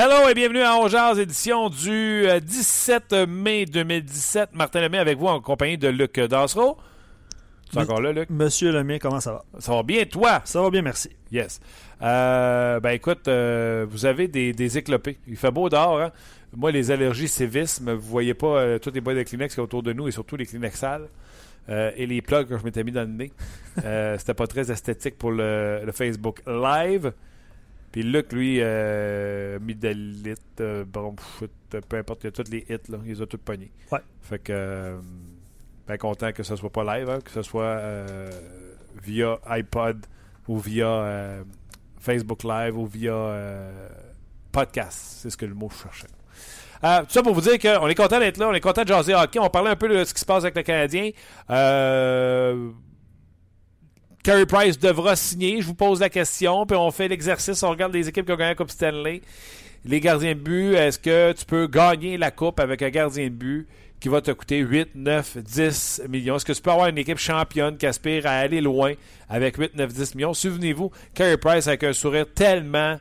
Hello et bienvenue à Ongears, édition du 17 euh, mai 2017. Martin Lemay avec vous en compagnie de Luc Dasreau. Tu es encore là, Luc? Monsieur Lemay, comment ça va? Ça va bien, toi? Ça va bien, merci. Yes. Euh, ben écoute, euh, vous avez des, des éclopés. Il fait beau dehors, hein? Moi, les allergies sévisme, vous voyez pas euh, tous les boîtes de Kleenex qui autour de nous et surtout les Kleenex sales. Euh, et les plugs que je m'étais mis dans le nez. Euh, C'était pas très esthétique pour le, le Facebook Live. Puis Luc, lui, euh, euh, euh, peu importe, il y a tous les hits, là, il les a tous pognés. Ouais. Fait que, euh, ben content que ce soit pas live, hein, que ce soit euh, via iPod ou via Facebook Live ou via podcast. C'est ce que le mot. Euh, tout ça pour vous dire qu'on est content d'être là, on est content de jaser hockey. On parlait un peu de ce qui se passe avec le Canadien. Euh, Carey Price devra signer. Je vous pose la question, puis on fait l'exercice. On regarde les équipes qui ont gagné la Coupe Stanley. Les gardiens de but, est-ce que tu peux gagner la Coupe avec un gardien de but qui va te coûter 8, 9, 10 millions? Est-ce que tu peux avoir une équipe championne qui aspire à aller loin avec 8, 9, 10 millions? Souvenez-vous, Carey Price avec un sourire tellement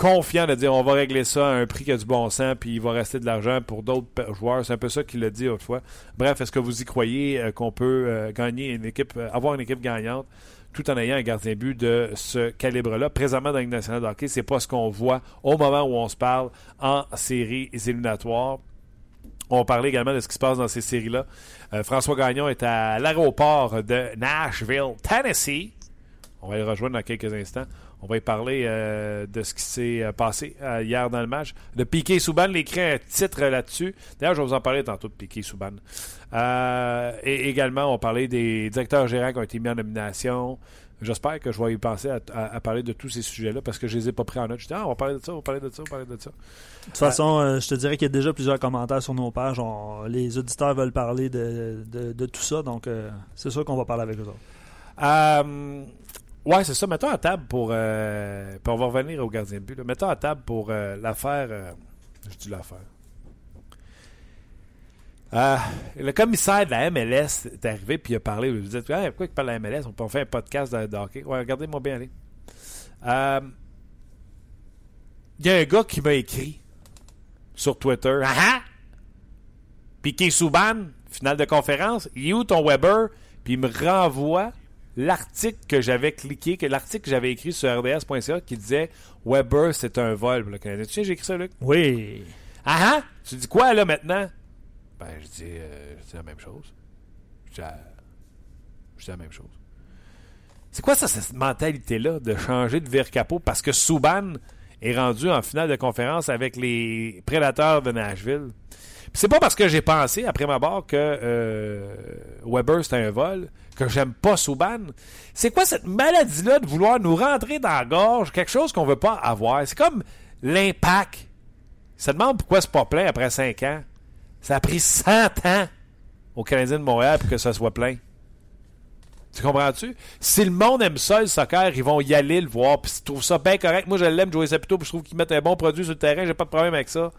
confiant de dire on va régler ça à un prix qui a du bon sens, puis il va rester de l'argent pour d'autres joueurs. C'est un peu ça qu'il a dit autrefois. Bref, est-ce que vous y croyez euh, qu'on peut euh, gagner une équipe, euh, avoir une équipe gagnante tout en ayant un gardien but de ce calibre-là? Présentement, dans la Ligue nationale de hockey, c'est pas ce qu'on voit au moment où on se parle en séries éliminatoires. On parlait également de ce qui se passe dans ces séries-là. François Gagnon est à l'aéroport de Nashville, Tennessee. On va le rejoindre dans quelques instants. On va y parler euh, de ce qui s'est euh, passé euh, hier dans le match. De Piqué Souban, il écrit un titre là-dessus. D'ailleurs, je vais vous en parler tantôt de Piqué Souban. Euh, et également, on va parler des directeurs gérants qui ont été mis en nomination. J'espère que je vais y penser à, à- à parler de tous ces sujets-là parce que je les ai pas pris en note. Je dis, ah, on va parler de ça, on va parler de ça, on va parler de ça. De toute façon, euh, je te dirais qu'il y a déjà plusieurs commentaires sur nos pages. On- les auditeurs veulent parler de, de- de tout ça, donc euh, c'est sûr qu'on va parler avec eux autres. Euh, ouais, c'est ça. Mettons à table pour. euh, puis on va revenir au gardien de but. Mettons à table pour euh, l'affaire. euh, je dis l'affaire. Euh, le commissaire de la MLS est arrivé puis il a parlé. Vous dites, Hey, pourquoi il parle de la MLS On peut faire un podcast de, de hockey. Ouais, regardez-moi bien aller. Il y a un gars qui m'a écrit sur Twitter. Ah ah! Piqué Souban, finale de conférence. Il est où ton Weber? Puis il me renvoie l'article que j'avais cliqué, que l'article que j'avais écrit sur rds.ca qui disait Weber, c'est un vol pour le Canadien. Tu sais, j'ai écrit ça, Luc? Oui. Ah ah! Tu dis quoi, là, maintenant? Ben, je dis, euh, je dis la même chose. Je dis, la- je dis la même chose. C'est quoi ça, cette mentalité-là de changer de vire capot parce que Souban est rendu en finale de conférence avec les prédateurs de Nashville? Puis c'est pas parce que j'ai pensé, après ma barre, que euh, Weber c'est un vol, que j'aime pas Souban. C'est quoi cette maladie-là de vouloir nous rentrer dans la gorge? Quelque chose qu'on veut pas avoir? C'est comme l'impact. Ça demande pourquoi c'est pas plein après 5 ans. Ça a pris 100 ans aux Canadiens de Montréal pour que ça soit plein. Tu comprends-tu? Si le monde aime ça, le soccer, ils vont y aller le voir. Puis ils trouvent ça bien correct. Moi, je l'aime, Joey Saputo, puis je trouve qu'ils mettent un bon produit sur le terrain. J'ai pas de problème avec ça.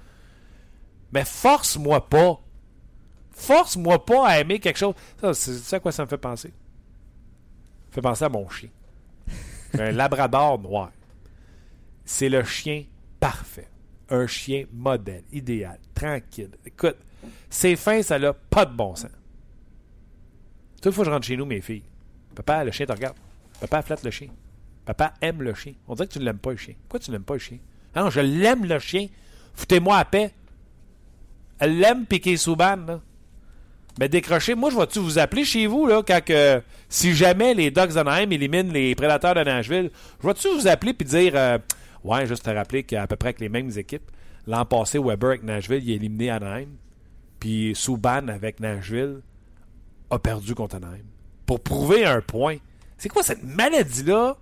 Mais force-moi pas. Force-moi pas à aimer quelque chose. Ça, c'est ça à quoi ça me fait penser? Ça me fait penser à mon chien. Un labrador noir. C'est le chien parfait. Un chien modèle, idéal, tranquille. Écoute, c'est fin, ça n'a pas de bon sens. Toute fois que je rentre chez nous, mes filles, papa, le chien te regarde. Papa flatte le chien. Papa aime le chien. On dirait que tu ne l'aimes pas, le chien. Pourquoi tu n'aimes pas le chien? Ah non, je l'aime, le chien. Foutez-moi à paix. Elle l'aime, piquer Souban, là. Mais décrochez. Moi, je vais-tu vous appeler chez vous, là, quand que, si jamais les Ducks d'Anaheim éliminent les Prédateurs de Nashville, je vais-tu vous appeler puis dire, euh, ouais, juste te rappeler qu'à peu près avec les mêmes équipes, l'an passé, Weber avec Nashville, il a éliminé Anaheim. puis Souban avec Nashville a perdu contre Anaheim. Pour prouver un point. C'est quoi cette maladie-là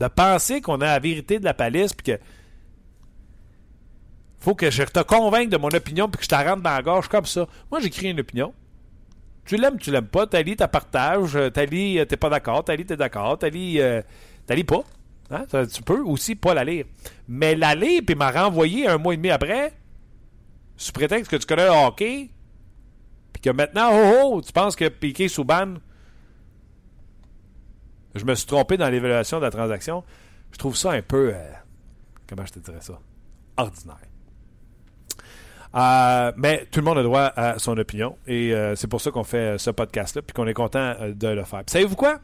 de penser qu'on a la vérité de la palisse puis que faut que je te convainque de mon opinion puis que je te rentre dans la gorge comme ça? Moi, j'écris une opinion. Tu l'aimes, tu l'aimes pas. T'as lu, t'as partage. T'as lu, t'es pas d'accord. T'as lu, t'es d'accord. T'as lu, euh, t'as pas. Hein? Tu peux aussi pas la lire. Mais la lire puis m'a renvoyé un mois et demi après, sous prétexte que tu connais le hockey, puis que maintenant, oh, oh, tu penses que Piqué Souban, je me suis trompé dans l'évaluation de la transaction. Je trouve ça un peu, euh, comment je te dirais ça, ordinaire. Euh, mais tout le monde a droit à son opinion et euh, c'est pour ça qu'on fait ce podcast-là puis qu'on est content de le faire. Savez-vous quoi?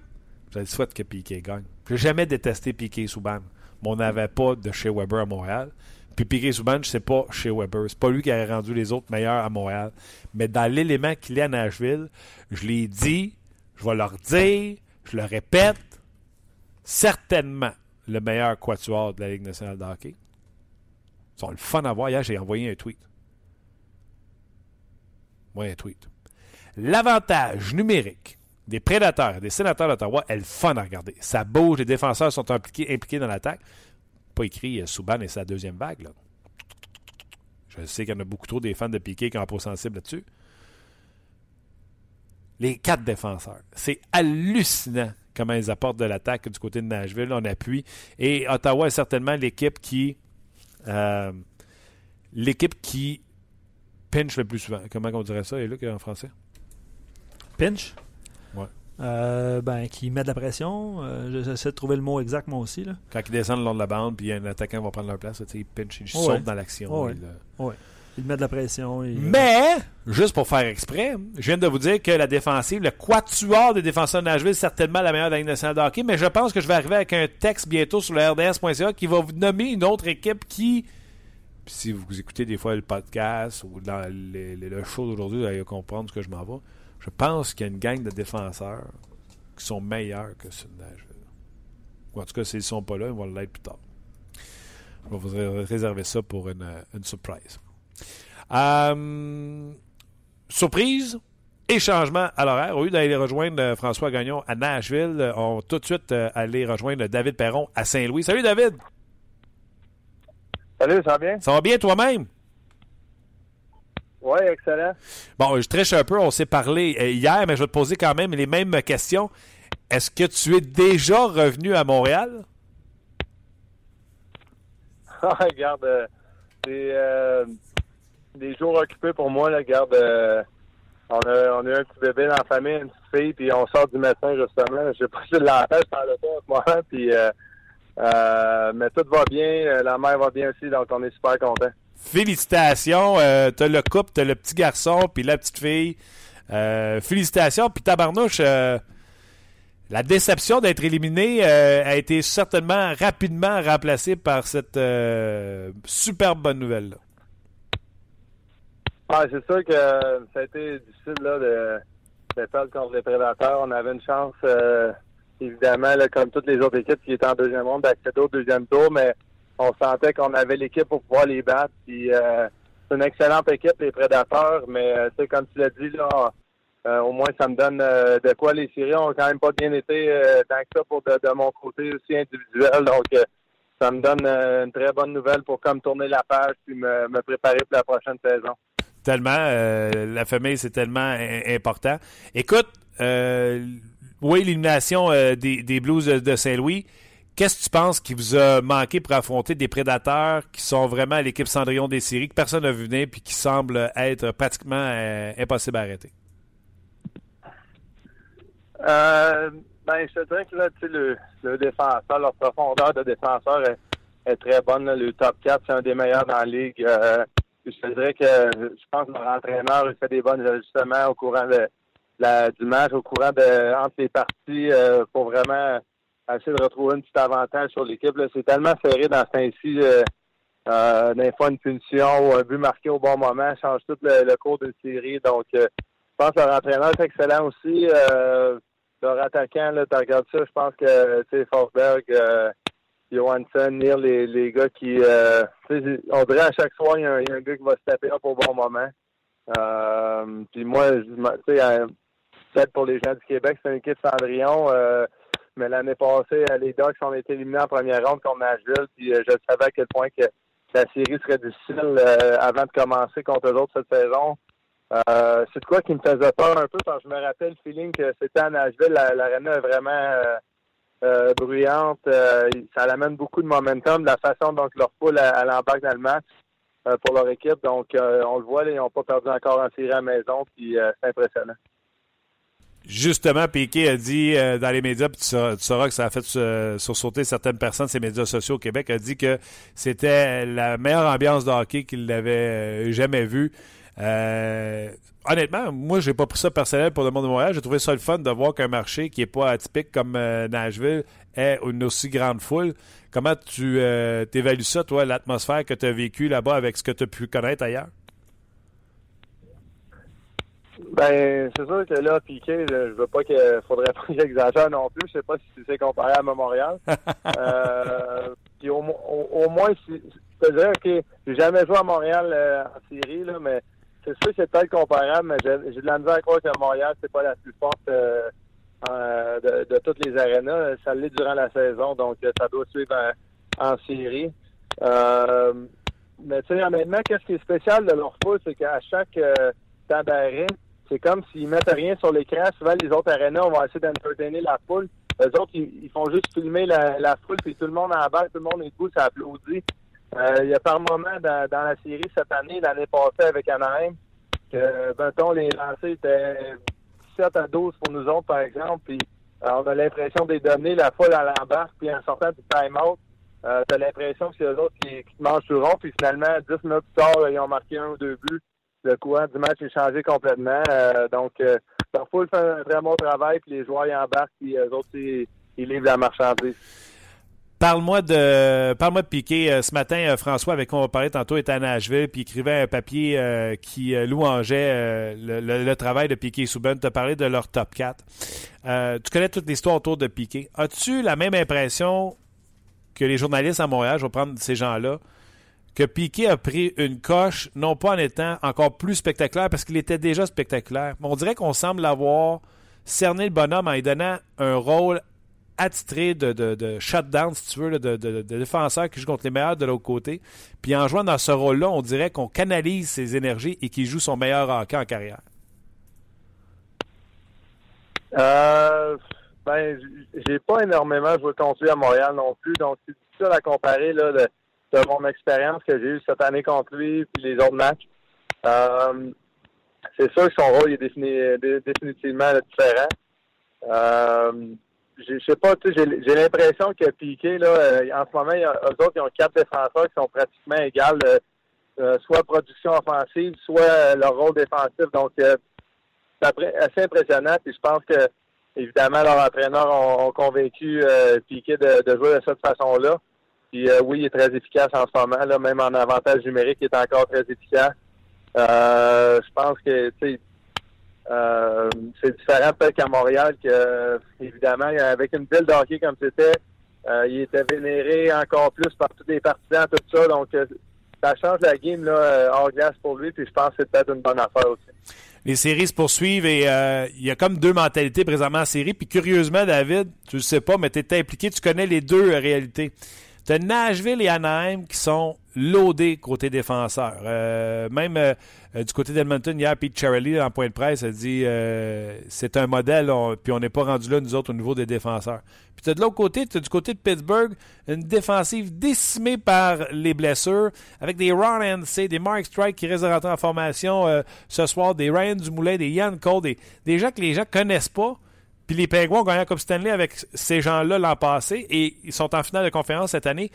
Je souhaite que Piqué gagne. J'ai jamais détesté Piqué Souban. Mais on n'avait pas de chez Weber à Montréal. Puis Piqué Souban, c'est pas chez Weber. C'est pas lui qui a rendu les autres meilleurs à Montréal. Mais dans l'élément qu'il est à Nashville, je l'ai dit, je vais leur dire, je le répète, certainement le meilleur quatuor de la Ligue nationale de hockey. Ils sont le fun à voir. Hier, j'ai envoyé un tweet. Tweet. L'avantage numérique des prédateurs, des sénateurs d'Ottawa est fun à regarder. Ça bouge, les défenseurs sont impliqués, dans l'attaque. Pas écrit euh, Souban et sa deuxième vague. Là. Je sais qu'il y en a beaucoup trop des fans de Piqué qui ont pot sensible là-dessus. Les quatre défenseurs. C'est hallucinant comment ils apportent de l'attaque du côté de Nashville en appui. Et Ottawa est certainement l'équipe qui. Euh, l'équipe qui pinch le plus souvent. Comment on dirait ça, et Luc, en français? Pinch? Ouais. Euh, ben, qui met de la pression. Euh, J'essaie de trouver le mot exact, moi aussi. Là. Quand ils descendent le long de la bande, puis un attaquant va prendre leur place, ils pinch, ils oh sautent dans l'action. Oh ouais. Oh il met de la pression. Mais, juste pour faire exprès, je viens de vous dire que la défensive, le quatuor des défenseurs de Nashville, c'est certainement la meilleure de la Ligue nationale de hockey, mais je pense que je vais arriver avec un texte bientôt sur le RDS.ca qui va vous nommer une autre équipe qui, si vous écoutez des fois le podcast ou le show d'aujourd'hui, vous allez comprendre ce que je m'en vais. Je pense qu'il y a une gang de défenseurs qui sont meilleurs que ceux de Nashville. Ou en tout cas, s'ils ne sont pas là, ils vont l'être plus tard. Je vais vous réserver ça pour une, surprise. Euh, surprise et changement à l'horaire. Au lieu d'aller rejoindre euh, François Gagnon à Nashville, on va tout de suite euh, aller rejoindre David Perron à Saint-Louis. Salut David! Salut, ça va bien? Ça va bien toi-même? Oui, excellent. Bon, je triche un peu, on s'est parlé hier, mais je vais te poser quand même les mêmes questions. Est-ce que tu es déjà revenu à Montréal? Regarde, c'est des jours occupés pour moi. Là, garde, euh, on, a, on a un petit bébé dans la famille, une petite fille, puis on sort du médecin justement. Je sais pas si je l'empêche par le temps en ce moment, puis, euh, euh, mais tout va bien. La mère va bien aussi, donc on est super content. Félicitations. t'as le couple, t'as le petit garçon, puis la petite fille. félicitations. Puis tabarnouche, la déception d'être éliminé a été certainement rapidement remplacée par cette superbe bonne nouvelle-là. Ah, c'est sûr que ça a été difficile là, de, de perdre contre les prédateurs. On avait une chance, euh, évidemment, là, comme toutes les autres équipes qui étaient en deuxième ronde, d'accéder au deuxième tour, mais on sentait qu'on avait l'équipe pour pouvoir les battre. Euh, c'est une excellente équipe, les prédateurs, mais euh, comme tu l'as dit, là, au moins ça me donne de quoi les séries ont quand même pas bien été tant que ça pour de, mon côté aussi individuel. Donc ça me donne une très bonne nouvelle pour comme tourner la page puis me, me préparer pour la prochaine saison. Tellement. Euh, la famille, c'est tellement important. Écoute, euh, oui, l'élimination euh, des, Blues de, Saint-Louis. Qu'est-ce que tu penses qui vous a manqué pour affronter des prédateurs qui sont vraiment l'équipe Cendrillon des séries, que personne n'a vu venir puis qui semblent être pratiquement impossible à arrêter? ben, je dirais que là, le, le défenseur, leur profondeur de défenseur est, très bonne. Le top 4, c'est un des meilleurs dans la ligue je te dirais que je pense que leur entraîneur il fait des bons ajustements au courant de la, du match, au courant de entre les parties euh, pour vraiment essayer de retrouver un petit avantage sur l'équipe. C'est tellement serré dans ce temps-ci. Euh, euh, des fois, une punition ou un but marqué au bon moment change tout le, cours d'une série. Donc, euh, je pense que leur entraîneur est excellent aussi. leur attaquant, tu regardes ça, je pense que Forsberg, Johansson, Neil, les, les gars qui. Euh, on dirait à chaque soir, il y, a un, gars qui va se taper up au bon moment. Euh, puis moi, tu sais, euh, peut-être pour les gens du Québec, c'est une équipe Cendrillon. Euh, mais l'année passée, les Ducks ont été éliminés en première ronde contre Nashville. Puis je savais à quel point que la série serait difficile avant de commencer contre eux autres cette saison. c'est quoi qui me faisait peur un peu je me rappelle le feeling que c'était à Nashville, l'aréna est vraiment bruyante. ça amène beaucoup de momentum, la façon dont leur poule à, l'embarque dans le match. Euh, pour leur équipe. Donc, euh, on le voit, ils n'ont pas perdu encore en série à la maison, puis euh, c'est impressionnant. Justement, Piquet a dit dans les médias, puis tu sauras, que ça a fait sursauter certaines personnes ces médias sociaux au Québec, a dit que c'était la meilleure ambiance de hockey qu'il n'avait jamais vue. honnêtement, moi, j'ai pas pris ça personnel pour le monde de Montréal. J'ai trouvé ça le fun de voir qu'un marché qui est pas atypique comme Nashville ait une aussi grande foule. Comment tu euh, évalues ça, toi, l'atmosphère que tu as vécue là-bas avec ce que tu as pu connaître ailleurs? Ben, c'est sûr que là, Piqué, je veux pas qu'il faudrait pas qu'il exagère non plus. Je sais pas si c'est comparé à Montréal. euh, puis au, moins, si, je te dirais que j'ai jamais joué à Montréal euh, en série, là, mais c'est sûr que c'est peut-être comparable, mais j'ai de la misère à croire que Montréal, c'est pas la plus forte euh, euh, de, toutes les arénas. Ça l'est durant la saison, donc ça doit suivre en, série. Euh, mais tu sais, honnêtement, qu'est-ce qui est spécial de leur foot, c'est qu'à chaque temps d'arrêt, c'est comme s'ils mettent rien sur l'écran. Souvent, les autres arénas, on va essayer d'entertainer la foule. Les autres, ils, font juste filmer la, foule, puis tout le monde en bas, tout le monde est debout, ça applaudit. il y a par moment dans, la série cette année, l'année passée avec Anaheim, que, ben, les lancers étaient 7 à 12 pour nous autres, par exemple. Puis euh, on a l'impression des données, la foule à l'embarque, puis en sortant du time-out, euh, t'as l'impression que c'est eux autres qui, qui te mangent tout rond. Puis finalement, 10 minutes plus tard, ils ont marqué un ou deux buts. Le courant du match est changé complètement. Euh, donc, euh, foule fait un très bon travail, puis les joueurs y embarquent, puis eux autres, ils, livrent la marchandise. Parle-moi de parle-moi de Piqué. Euh, ce matin, euh, François, avec qui on va parler tantôt, était à Nashville, puis écrivait un papier qui louangeait le, travail de Piqué Souben. Tu as parlé de leur top 4. tu connais toute l'histoire autour de Piqué. As-tu la même impression que les journalistes à Montréal, je vais prendre ces gens-là, que Piqué a pris une coche, non pas en étant encore plus spectaculaire, parce qu'il était déjà spectaculaire, mais on dirait qu'on semble avoir cerné le bonhomme en lui donnant un rôle attitré de, de, shutdown, si tu veux, de, défenseurs qui jouent contre les meilleurs de l'autre côté. Puis en jouant dans ce rôle-là, on dirait qu'on canalise ses énergies et qu'il joue son meilleur hockey en carrière. Euh, ben, j'ai pas énormément joué contre lui à Montréal non plus, donc c'est difficile à comparer là, de, mon expérience que j'ai eue cette année contre lui puis les autres matchs. Euh, c'est sûr que son rôle est définitivement différent. Euh, je sais pas, j'ai l'impression que Piqué, là, euh, en ce moment, eux autres, ils ont quatre défenseurs qui sont pratiquement égales, soit production offensive, soit leur rôle défensif. Donc, c'est assez impressionnant. Puis je pense que, évidemment, leurs entraîneurs ont, convaincu Piqué de, jouer de cette façon-là. Puis oui, il est très efficace en ce moment, là, même en avantage numérique, il est encore très efficace. je pense que, euh, c'est différent peut-être qu'à Montréal, que évidemment, avec une ville de hockey comme c'était, euh, il était vénéré encore plus par tous les partisans, tout ça. Donc, euh, ça change la game là, hors glace pour lui, puis je pense que c'est peut-être une bonne affaire aussi. Les séries se poursuivent et il y a comme deux mentalités présentement en série. Puis curieusement, David, tu le sais pas, mais tu es impliqué, tu connais les deux réalités. Tu as Nashville et Anaheim qui sont loadés côté défenseur. même euh, du côté d'Edmonton, hier, Pete Charlie, en point de presse, a dit euh, c'est un modèle, puis on n'est pas rendu là, nous autres, au niveau des défenseurs. Puis tu de l'autre côté, tu du côté de Pittsburgh, une défensive décimée par les blessures, avec des Ron Hensey, des Mark Strike qui restent de rentrer en formation euh, ce soir, des Ryan Dumoulin, des Yann Cole, des, des gens que les gens connaissent pas. Puis les Penguins ont gagné la Coupe Stanley avec ces gens-là l'an passé et ils sont en finale de conférence cette année.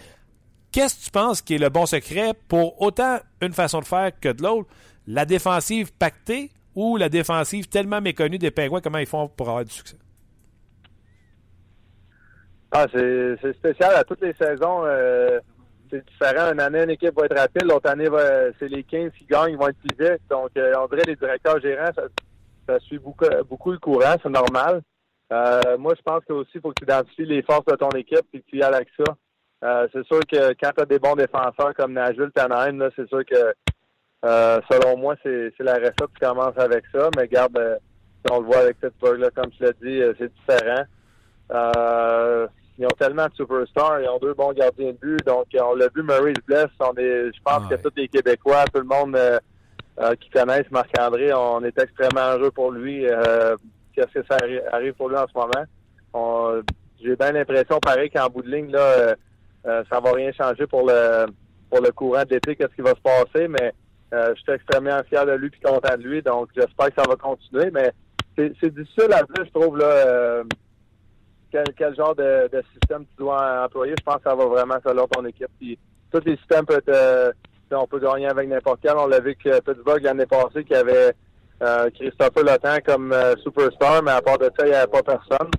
Qu'est-ce que tu penses qui est le bon secret pour autant une façon de faire que de l'autre? la défensive pactée ou la défensive tellement méconnue des Pingouins, comment ils font pour avoir du succès? Ah, c'est spécial. À toutes les saisons, euh, c'est différent. Une année, une équipe va être rapide. L'autre année, c'est les 15 qui gagnent, ils vont être plus vite. Donc, euh, on dirait les directeurs gérants, ça, suit beaucoup, beaucoup le courant. C'est normal. Euh, moi, je pense que aussi, il faut que tu identifies les forces de ton équipe et que tu y ailles avec ça. c'est sûr que quand tu as des bons défenseurs comme Nashville, Tanaheim, c'est sûr que selon moi, c'est la recette qui commence avec ça, mais garde, si on le voit avec Pittsburgh, là, comme tu l'as dit, c'est différent. ils ont tellement de superstars, ils ont deux bons gardiens de but, donc on l'a vu, Murray se blesse. On est, je pense que tous les Québécois, tout le monde qui connaissent Marc-André, on est extrêmement heureux pour lui. Qu'est-ce que ça arrive pour lui en ce moment? J'ai bien l'impression, pareil, qu'en bout de ligne, là, euh, ça va rien changer pour le pour le courant d'été, qu'est-ce qui va se passer, mais euh, je suis extrêmement fier de lui et content de lui, donc j'espère que ça va continuer, mais c'est difficile à dire, je trouve, là, euh, quel, genre de, système tu dois employer. Je pense que ça va vraiment selon ton équipe. Puis, tous les systèmes peuvent être, on peut gagner avec n'importe quel. On l'a vu que Pittsburgh l'année passée qui avait Christopher Lotan comme superstar, mais à part de ça, il n'y avait pas personne.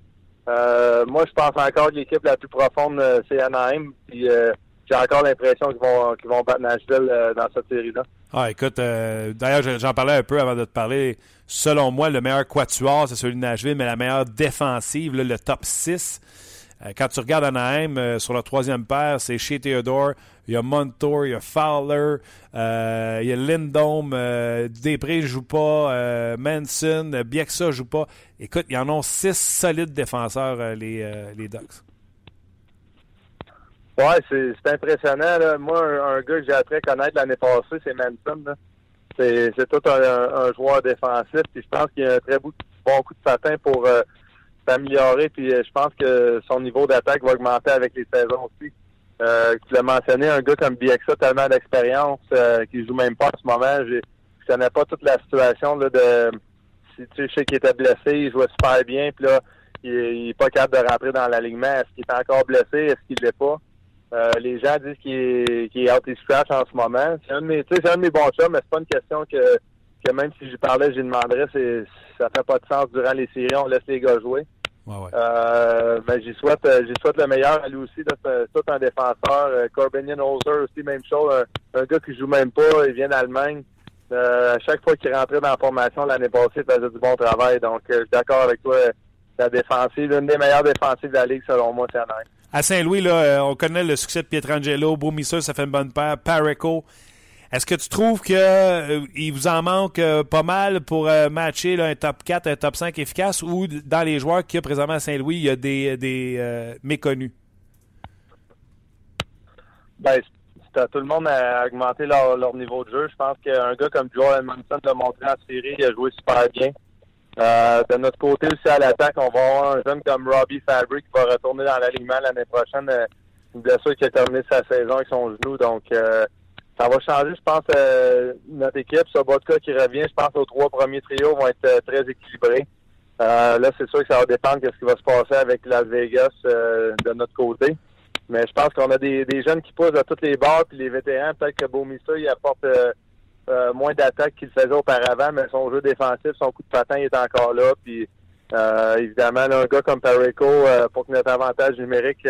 Euh, moi, je pense encore que l'équipe la plus profonde, euh, c'est Anaheim. Puis euh, j'ai encore l'impression qu'ils vont, vont battre Nashville dans cette série-là. Ah, écoute, d'ailleurs, j'en parlais un peu avant de te parler. Selon moi, le meilleur quatuor, c'est celui de Nashville, mais la meilleure défensive, le top 6, euh, quand tu regardes Anaheim, euh, sur la troisième paire, c'est chez Theodore, il y a Montour, il y a Fowler, euh, il y a Lindome, Després ne joue pas, Manson, Bieksa joue pas. Écoute, ils en ont six solides défenseurs, les, les Ducks. Ouais, c'est impressionnant. Moi, un, gars que j'ai appris à connaître l'année passée, c'est Manson. C'est tout un, joueur défensif. Puis je pense qu'il a un très bon, coup de patin pour s'améliorer. Puis euh, je pense que son niveau d'attaque va augmenter avec les saisons aussi. Euh, tu l'as mentionné, un gars comme Bieksa, tellement d'expérience, euh, qui joue même pas en ce moment. Je connais pas toute la situation là, de si tu sais qu'il était blessé, il jouait super bien, puis là, il, est pas capable de rentrer dans l'alignement. Est-ce qu'il est encore blessé? Est-ce qu'il l'est pas? Euh, les gens disent qu'il est, out scratch en ce moment. C'est un de mes, un de mes bons chums, mais c'est pas une question que, que même si j'y parlais, j'y demanderais. C'est, ça fait pas de sens durant les séries. On laisse les gars jouer. Ouais, ouais. Euh, ben, j'y souhaite, euh, j'y souhaite le meilleur à lui aussi. C'est tout un défenseur. Euh, Corbinian Holzer aussi, même chose. Un, gars qui joue même pas. Il vient d'Allemagne. Euh, à chaque fois qu'il rentrait dans la formation l'année passée, il faisait du bon travail. Donc, je suis d'accord avec toi. La défensive, l'une des meilleures défensives de la Ligue, selon moi, c'est À Saint-Louis, là, on connaît le succès de Pietrangelo. Bromisseur, ça fait une bonne paire. Pareco. Est-ce que tu trouves qu'il euh, vous en manque euh, pas mal pour euh, matcher un top 4, un top 5 efficace? Ou dans les joueurs qu'il y a présentement à Saint-Louis, il y a des, des méconnus? Ben, tout le monde a augmenté leur, niveau de jeu. Je pense qu'un gars comme Joel Edmondson l'a montré en série, il a joué super bien. de notre côté aussi à l'attaque, on va avoir un jeune comme Robbie Fabric qui va retourner dans l'alignement l'année prochaine. une blessure qui a terminé sa saison avec son genou. Donc ça va changer, je pense, euh, notre équipe. Sobotka qui revient, je pense aux trois premiers trios vont être euh, très équilibrés. Euh, là, c'est sûr que ça va dépendre de ce qui va se passer avec Las Vegas de notre côté. Mais je pense qu'on a des, jeunes qui poussent à toutes les barres, puis les vétérans, peut-être que Beaumissa, il apporte moins d'attaques qu'il faisait auparavant, mais son jeu défensif, son coup de patin, est encore là. Puis évidemment, un gars comme Pareco, pour que notre avantage numérique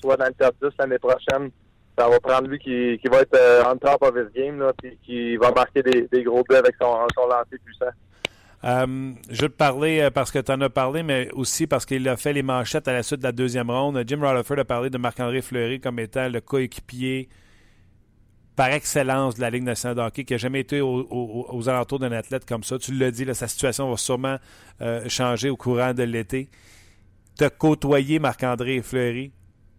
soit dans le top 10 l'année prochaine, ça va prendre lui qui, va être euh, on top of his game, là, puis qui va marquer des, gros buts avec son, son lancer puissant. Euh, je veux te parler euh, parce que tu en as parlé, mais aussi parce qu'il a fait les manchettes à la suite de la deuxième ronde. Jim Rutherford a parlé de Marc-André Fleury comme étant le coéquipier par excellence de la Ligue nationale de hockey, qui n'a jamais été aux alentours d'un athlète comme ça. Tu l'as dit, sa situation va sûrement changer au courant de l'été. Tu as côtoyé Marc-André Fleury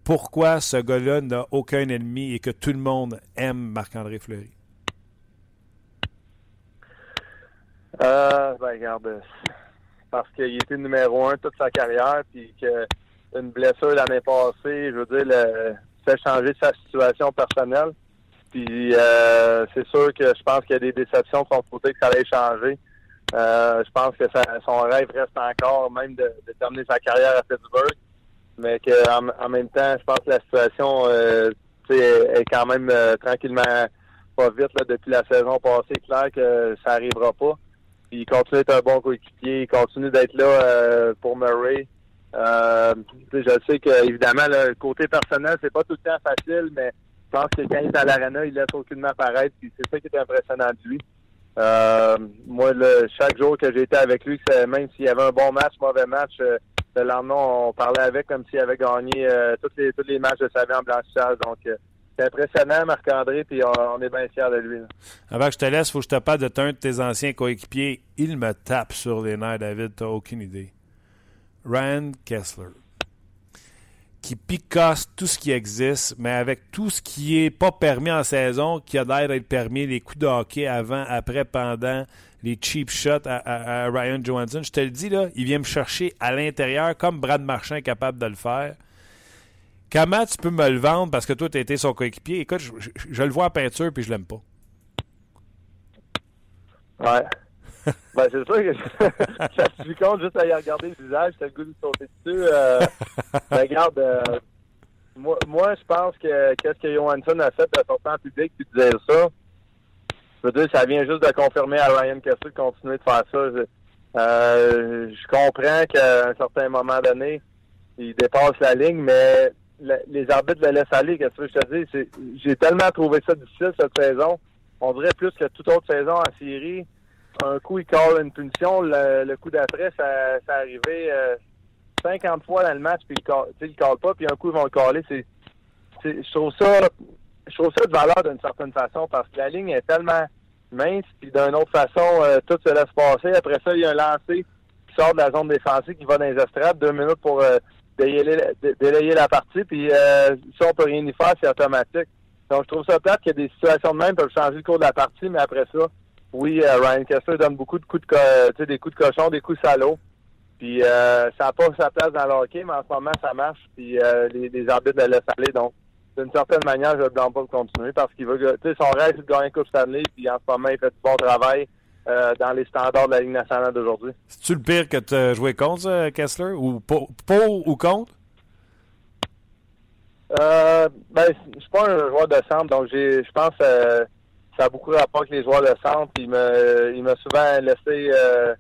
pourquoi ce gars-là n'a aucun ennemi et que tout le monde aime Marc-André Fleury? Euh, ben, regarde, parce qu'il était numéro un toute sa carrière, puis qu'une blessure l'année passée, je veux dire, le, fait changer sa situation personnelle. Puis euh, c'est sûr que je pense qu'il y a des déceptions de son côté que ça allait changer. Euh, je pense que son rêve reste encore même de terminer sa carrière à Pittsburgh mais qu'en en même temps, je pense que la situation euh, est, quand même euh, tranquillement pas vite là, depuis la saison passée. Clair que ça arrivera pas. il continue d'être un bon coéquipier, il continue d'être là euh, pour Murray. Je sais que évidemment le côté personnel, c'est pas tout le temps facile, mais je pense que quand il est à l'arena, il laisse aucunement paraître. c'est ça qui est impressionnant de lui. moi, chaque jour que j'ai été avec lui, même s'il y avait un bon match, mauvais match, le lendemain, on parlait avec comme s'il avait gagné euh, tous, les, matchs de sa vie en blanchissage. Donc, euh, c'est impressionnant, Marc-André, puis on, est bien fiers de lui. Avant que je te laisse, il faut que je te parle de un de tes anciens coéquipiers. Il me tape sur les nerfs, David. T'as aucune idée. Ryan Kessler. Qui picasse tout ce qui existe, mais avec tout ce qui est pas permis en saison, qui a l'air d'être permis, les coups de hockey avant, après, pendant, les cheap shots à, à- à Ryan Johansson. Je te le dis, là, il vient me chercher à l'intérieur, comme Brad Marchand est capable de le faire. Comment tu peux me le vendre parce que toi, tu as été son coéquipier? Écoute, je, le vois en peinture puis je l'aime pas. Ouais. ben, c'est sûr que ça se suis compte juste à y regarder le visage, t'as le goût de sauter dessus. Euh, ben, regarde, euh, moi, moi je pense que qu'est-ce que Johansson a fait de sortir en public puis de dire ça, je veux dire, ça vient juste de confirmer à Ryan Kessler de continuer de faire ça. Je, euh, je comprends qu'à un certain moment donné, il dépasse la ligne, mais les arbitres le laissent aller. Qu'est-ce que je te dis? J'ai tellement trouvé ça difficile cette saison. On dirait plus que toute autre saison en série. Un coup, il colle une punition. Le, coup d'après, ça, ça arrivait euh, 50 fois dans le match, puis il il colle pas, puis un coup, ils vont le coller. Je trouve ça je trouve ça de valeur d'une certaine façon parce que la ligne est tellement mince, puis d'une autre façon, euh, tout se laisse passer. Après ça, il y a un lancé qui sort de la zone défensive, qui va dans les estrades, deux minutes pour euh, délayer, la- dé- délayer la partie, puis euh, si on peut rien y faire, c'est automatique. Donc, je trouve ça plate qu'il y a des situations de même peuvent changer le cours de la partie, mais après ça, oui, euh, Ryan Kessler donne beaucoup de coups de co- des coups de cochon, des coups salauds. Puis ça n'a pas sa place dans le hockey, mais en ce moment, ça marche. Puis les, les arbitres le laissent aller. Donc, d'une certaine manière, je ne blâme pas de continuer parce qu'il veut, que- tu sais, son rêve, c'est de gagner une Coupe Stanley. Puis en ce moment, il fait du bon travail euh, dans les standards de la Ligue nationale d'aujourd'hui. C'est-tu le pire que tu as joué contre, ça, Kessler? Ou pour, pour ou contre? Euh, ben, je suis pas un joueur de centre, donc j'ai, je pense euh, ça a beaucoup rapport avec les joueurs de centre. Il me, il m'a souvent laissé euh,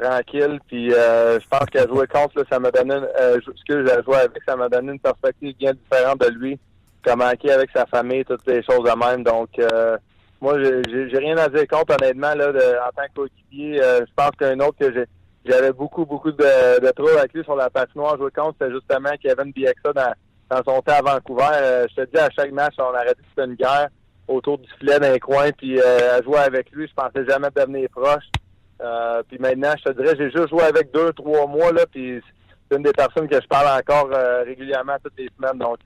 tranquille. Puis euh, je pense qu'à jouer contre, là, ça m'a donné, euh, ce que j'ai joué avec, ça m'a donné une perspective bien différente de lui, comment il est avec sa famille, toutes les choses de même. Donc euh, moi, j'ai, rien à dire contre, honnêtement, là, en tant que. Euh, je pense qu'un autre que j'avais beaucoup, beaucoup de, de troubles avec lui sur la patinoire jouer contre, c'était justement Kevin Bieksa dans, dans son temps à Vancouver. Euh, je te dis, à chaque match, on aurait dit que c'était une guerre autour du filet d'un coin, puis à jouer avec lui, je pensais jamais devenir proche. Puis maintenant, je te dirais, j'ai juste joué avec deux, trois mois, là, puis c'est une des personnes que je parle encore régulièrement toutes les semaines. Donc,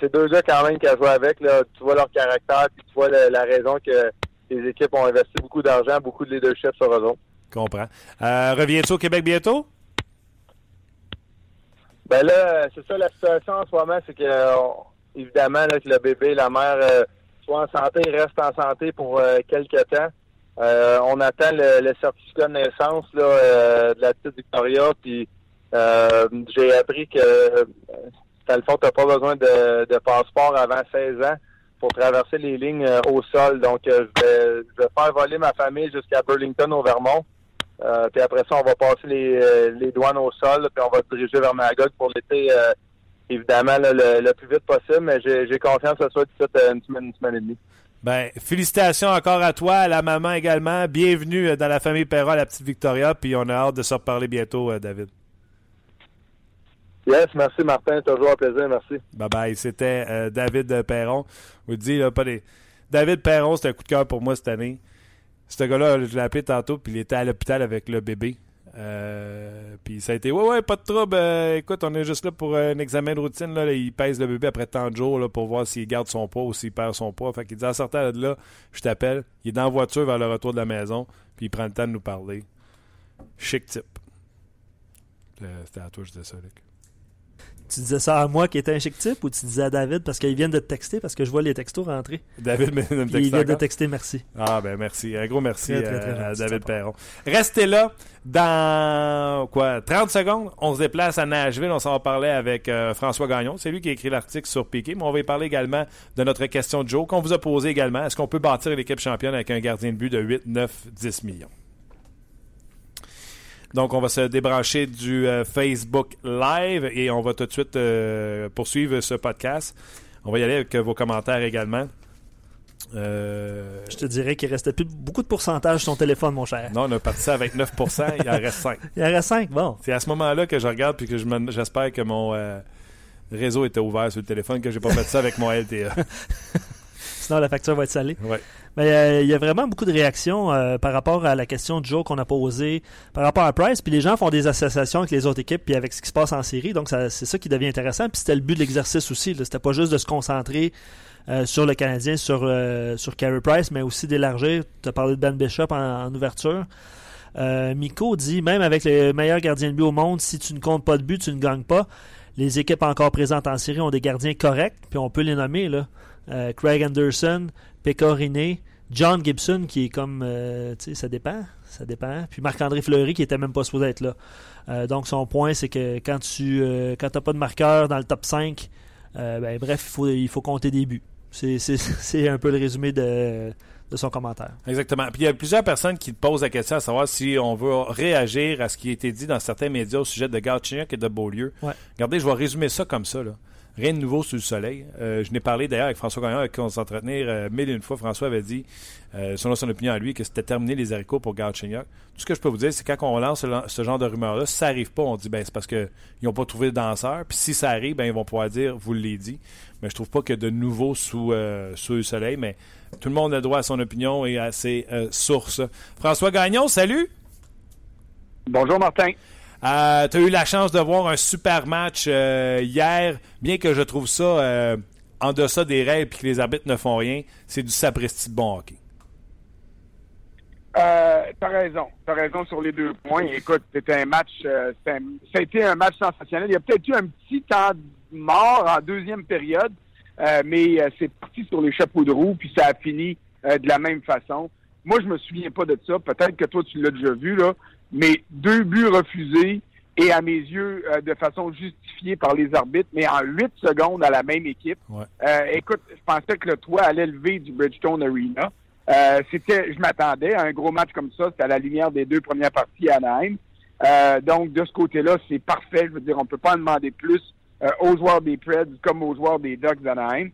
c'est deux gars quand même qui a joué avec, là, tu vois leur caractère, puis tu vois la, la raison que les équipes ont investi beaucoup d'argent, beaucoup de leadership sur eux autres. Comprends. Euh, Reviens-tu au Québec bientôt? Ben là, c'est ça la situation en ce moment, c'est que euh, on- évidemment là, que le bébé, la mère euh, soit en santé, reste en santé pour euh, quelques temps. Euh, on attend le, le certificat de naissance là, euh, de la petite Victoria, puis euh, j'ai appris que euh, dans le fond, tu n'as pas besoin de, passeport avant 16 ans pour traverser les lignes euh, au sol. Donc, euh, je, vais, faire voler ma famille jusqu'à Burlington au Vermont. Euh, puis après ça, on va passer les, douanes au sol, puis on va se diriger vers Magog pour l'été, évidemment, le, plus vite possible, mais j'ai confiance que ce soit une semaine, une semaine et demie. Ben, félicitations encore à toi, à la maman également. Bienvenue dans la famille Perra, la petite Victoria, puis on a hâte de se reparler bientôt, David. Yes, merci Martin, toujours un plaisir, merci. Bye bye. C'était euh, David Perron. Vous dis, là, pas des. David Perron, c'était un coup de cœur pour moi cette année. Ce gars-là, je l'ai appelé tantôt, puis il était à l'hôpital avec le bébé. Euh, puis ça a été, ouais, ouais, pas de trouble. euh, écoute, on est juste là pour un examen de routine. Là, il pèse le bébé après tant de jours là, pour voir s'il garde son poids ou s'il perd son poids. Fait qu'il dit, en sortant de là, je t'appelle. Il est dans la voiture vers le retour de la maison, puis il prend le temps de nous parler. Chic type. C'était à toi, je disais ça, Luc. Tu disais ça à moi qui était un chic type ou tu disais à David? Parce qu'ils viennent de te texter parce que je vois les textos rentrer. David me, me Puis texte il vient de texter merci. Ah ben merci. Un gros merci Très, très, très à, David Perron. Restez là. Dans quoi 30 secondes, on se déplace à Nashville. On s'en va parler avec euh, François Gagnon. C'est lui qui a écrit l'article sur Piqué. Mais on va y parler également de notre question de Joe qu'on vous a posée également. Est-ce qu'on peut bâtir l'équipe championne avec un gardien de but de 8, 9, 10 millions? Donc, on va se débrancher du euh, Facebook Live et on va tout de suite euh, poursuivre ce podcast. On va y aller avec euh, vos commentaires également. Euh, Je te dirais qu'il restait plus beaucoup de pourcentage sur ton téléphone, mon cher. non, on a parti ça avec 9% il en reste 5. Il en reste 5, bon. C'est à ce moment-là que je regarde puis que j'espère que mon, euh, réseau était ouvert sur le téléphone que j'ai pas fait ça avec mon LTA. Sinon, la facture va être salée. Ouais. Euh, il y a vraiment beaucoup de réactions euh, par rapport à la question de Joe qu'on a posée, par rapport à Price. Puis les gens font des associations avec les autres équipes, puis avec ce qui se passe en série. Donc c'est ça qui devient intéressant. Puis c'était le but de l'exercice aussi. C'était pas juste de se concentrer euh, sur le Canadien, sur euh, sur Carey Price, mais aussi d'élargir. Tu as parlé de Ben Bishop en, en ouverture. Euh, Miko dit même avec le meilleur gardien de but au monde, si tu ne comptes pas de but, tu ne gagnes pas. Les équipes encore présentes en série ont des gardiens corrects, puis on peut les nommer là. Euh, Craig Anderson, Pecorine, John Gibson qui est comme euh, tu sais ça dépend, ça dépend. Puis Marc-André Fleury qui était même pas supposé être là. Euh, donc son point c'est que quand tu euh, quand t'as pas de marqueur dans le top 5, euh, ben, bref, il faut il faut compter des buts. C'est un peu le résumé de, de son commentaire. Exactement. Puis il y a plusieurs personnes qui te posent la question à savoir si on veut réagir à ce qui a été dit dans certains médias au sujet de Galchenyuk et de Beaulieu. Ouais. Regardez, je vais résumer ça comme ça. Là. Rien de nouveau sous le soleil. Euh, je n'ai parlé d'ailleurs avec François Gagnon, avec qui on s'entretenir euh, mille et une fois. François avait dit, euh, selon son opinion à lui, que c'était terminé les haricots pour Galchenyuk. Tout ce que je peux vous dire, c'est quand on lance ce, genre de rumeur-là, ça arrive pas, on dit ben c'est parce qu'ils n'ont pas trouvé de danseur. Puis si ça arrive, ben ils vont pouvoir dire, vous l'avez dit. Mais je trouve pas a de nouveau sous, euh, sous le soleil. Mais tout le monde a droit à son opinion et à ses sources. François Gagnon, salut! Bonjour Martin. Euh, tu as eu la chance de voir un super match euh, hier, bien que je trouve ça euh, en deçà des règles et que les arbitres ne font rien. C'est du sapristi de bon hockey. Euh, t'as raison. T'as raison sur les deux points. Écoute, c'était un match, un- ça a été un match sensationnel. Il y a peut-être eu un petit temps mort en deuxième période, mais c'est parti sur les chapeaux de roue, puis ça a fini de la même façon. Moi, je me souviens pas de ça. Peut-être que toi, tu l'as déjà vu, là. Mais deux buts refusés et à mes yeux, euh, de façon justifiée par les arbitres, mais en huit secondes à la même équipe. Ouais. Euh, écoute, je pensais que le toit allait lever du Bridgestone Arena. Euh, c'était, je m'attendais à un gros match comme ça. C'était à la lumière des deux premières parties à Anaheim. Euh, donc, de ce côté-là, c'est parfait. Je veux dire, on peut pas en demander plus euh, aux joueurs des Preds comme aux joueurs des Ducks d'Anaheim.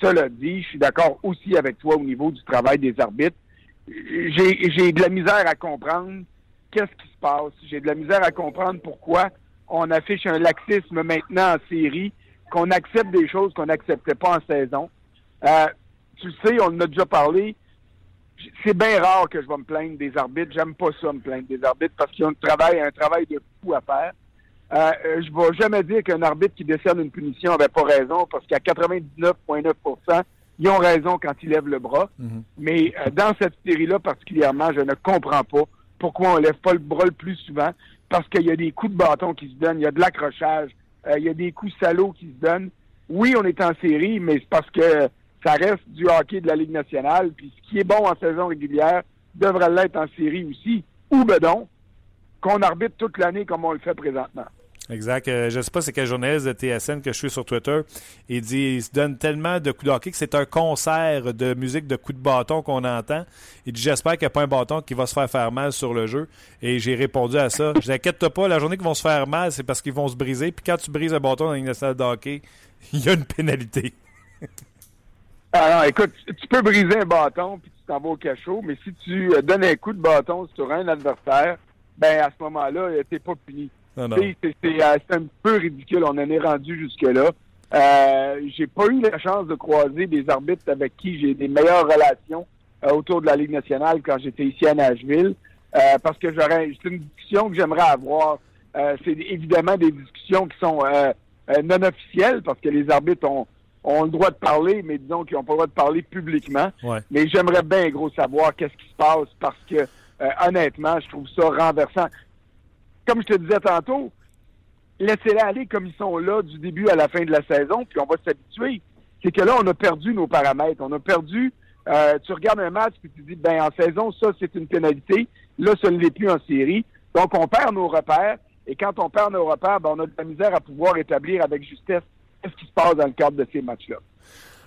Cela dit, je suis d'accord aussi avec toi au niveau du travail des arbitres. J'ai, j'ai de la misère à comprendre qu'est-ce qui se passe? J'ai de la misère à comprendre pourquoi on affiche un laxisme maintenant en série, qu'on accepte des choses qu'on n'acceptait pas en saison. Euh, tu le sais, on en a déjà parlé. C'est bien rare que je vais me plaindre des arbitres. J'aime pas ça, me plaindre des arbitres, parce qu'ils ont un travail, un travail de fou à faire. Euh, euh, je vais jamais dire qu'un arbitre qui décerne une punition avait pas raison, parce qu'à 99,9% ils ont raison quand ils lèvent le bras. Mais euh, dans cette série-là particulièrement, je ne comprends pas pourquoi on lève pas le bras le plus souvent, parce qu'il y a des coups de bâton qui se donnent, il y a de l'accrochage, euh, il y a des coups salauds qui se donnent. Oui, on est en série, mais c'est parce que ça reste du hockey de la Ligue nationale, puis ce qui est bon en saison régulière devrait l'être en série aussi, ou ben donc, qu'on arbitre toute l'année comme on le fait présentement. Exact. Euh, je ne sais pas c'est quel journaliste de TSN que je suis sur Twitter. Il dit il se donne tellement de coups de hockey que c'est un concert de musique de coups de bâton qu'on entend. Il dit j'espère qu'il n'y a pas un bâton qui va se faire faire mal sur le jeu. Et j'ai répondu à ça. Je t'inquiète pas, la journée qu'ils vont se faire mal, c'est parce qu'ils vont se briser. Puis quand tu brises un bâton dans une salle de hockey, il y a une pénalité. Alors, écoute, tu peux briser un bâton puis tu t'en vas au cachot, mais si tu euh, donnes un coup de bâton sur un adversaire, ben à ce moment-là, euh, t'es pas puni. C'est euh, c'est un peu ridicule. On en est rendu jusque-là. Euh, j'ai pas eu la chance de croiser des arbitres avec qui j'ai des meilleures relations euh, autour de la Ligue nationale quand j'étais ici à Nashville, euh, parce que j'aurais, c'est une discussion que j'aimerais avoir. C'est évidemment des discussions qui sont non officielles parce que les arbitres ont, ont le droit de parler, mais disons qu'ils n'ont pas le droit de parler publiquement. Ouais. Mais j'aimerais bien gros savoir qu'est-ce qui se passe parce que honnêtement, je trouve ça renversant. Comme je te disais tantôt, laissez-les aller comme ils sont là du début à la fin de la saison, puis on va s'habituer. C'est que là, on a perdu nos paramètres. On a perdu. euh, tu regardes un match puis tu dis, ben en saison, ça c'est une pénalité. Là, ça ne l'est plus en série. Donc, on perd nos repères. Et quand on perd nos repères, ben, on a de la misère à pouvoir établir avec justesse qu'est-ce qui se passe dans le cadre de ces matchs-là.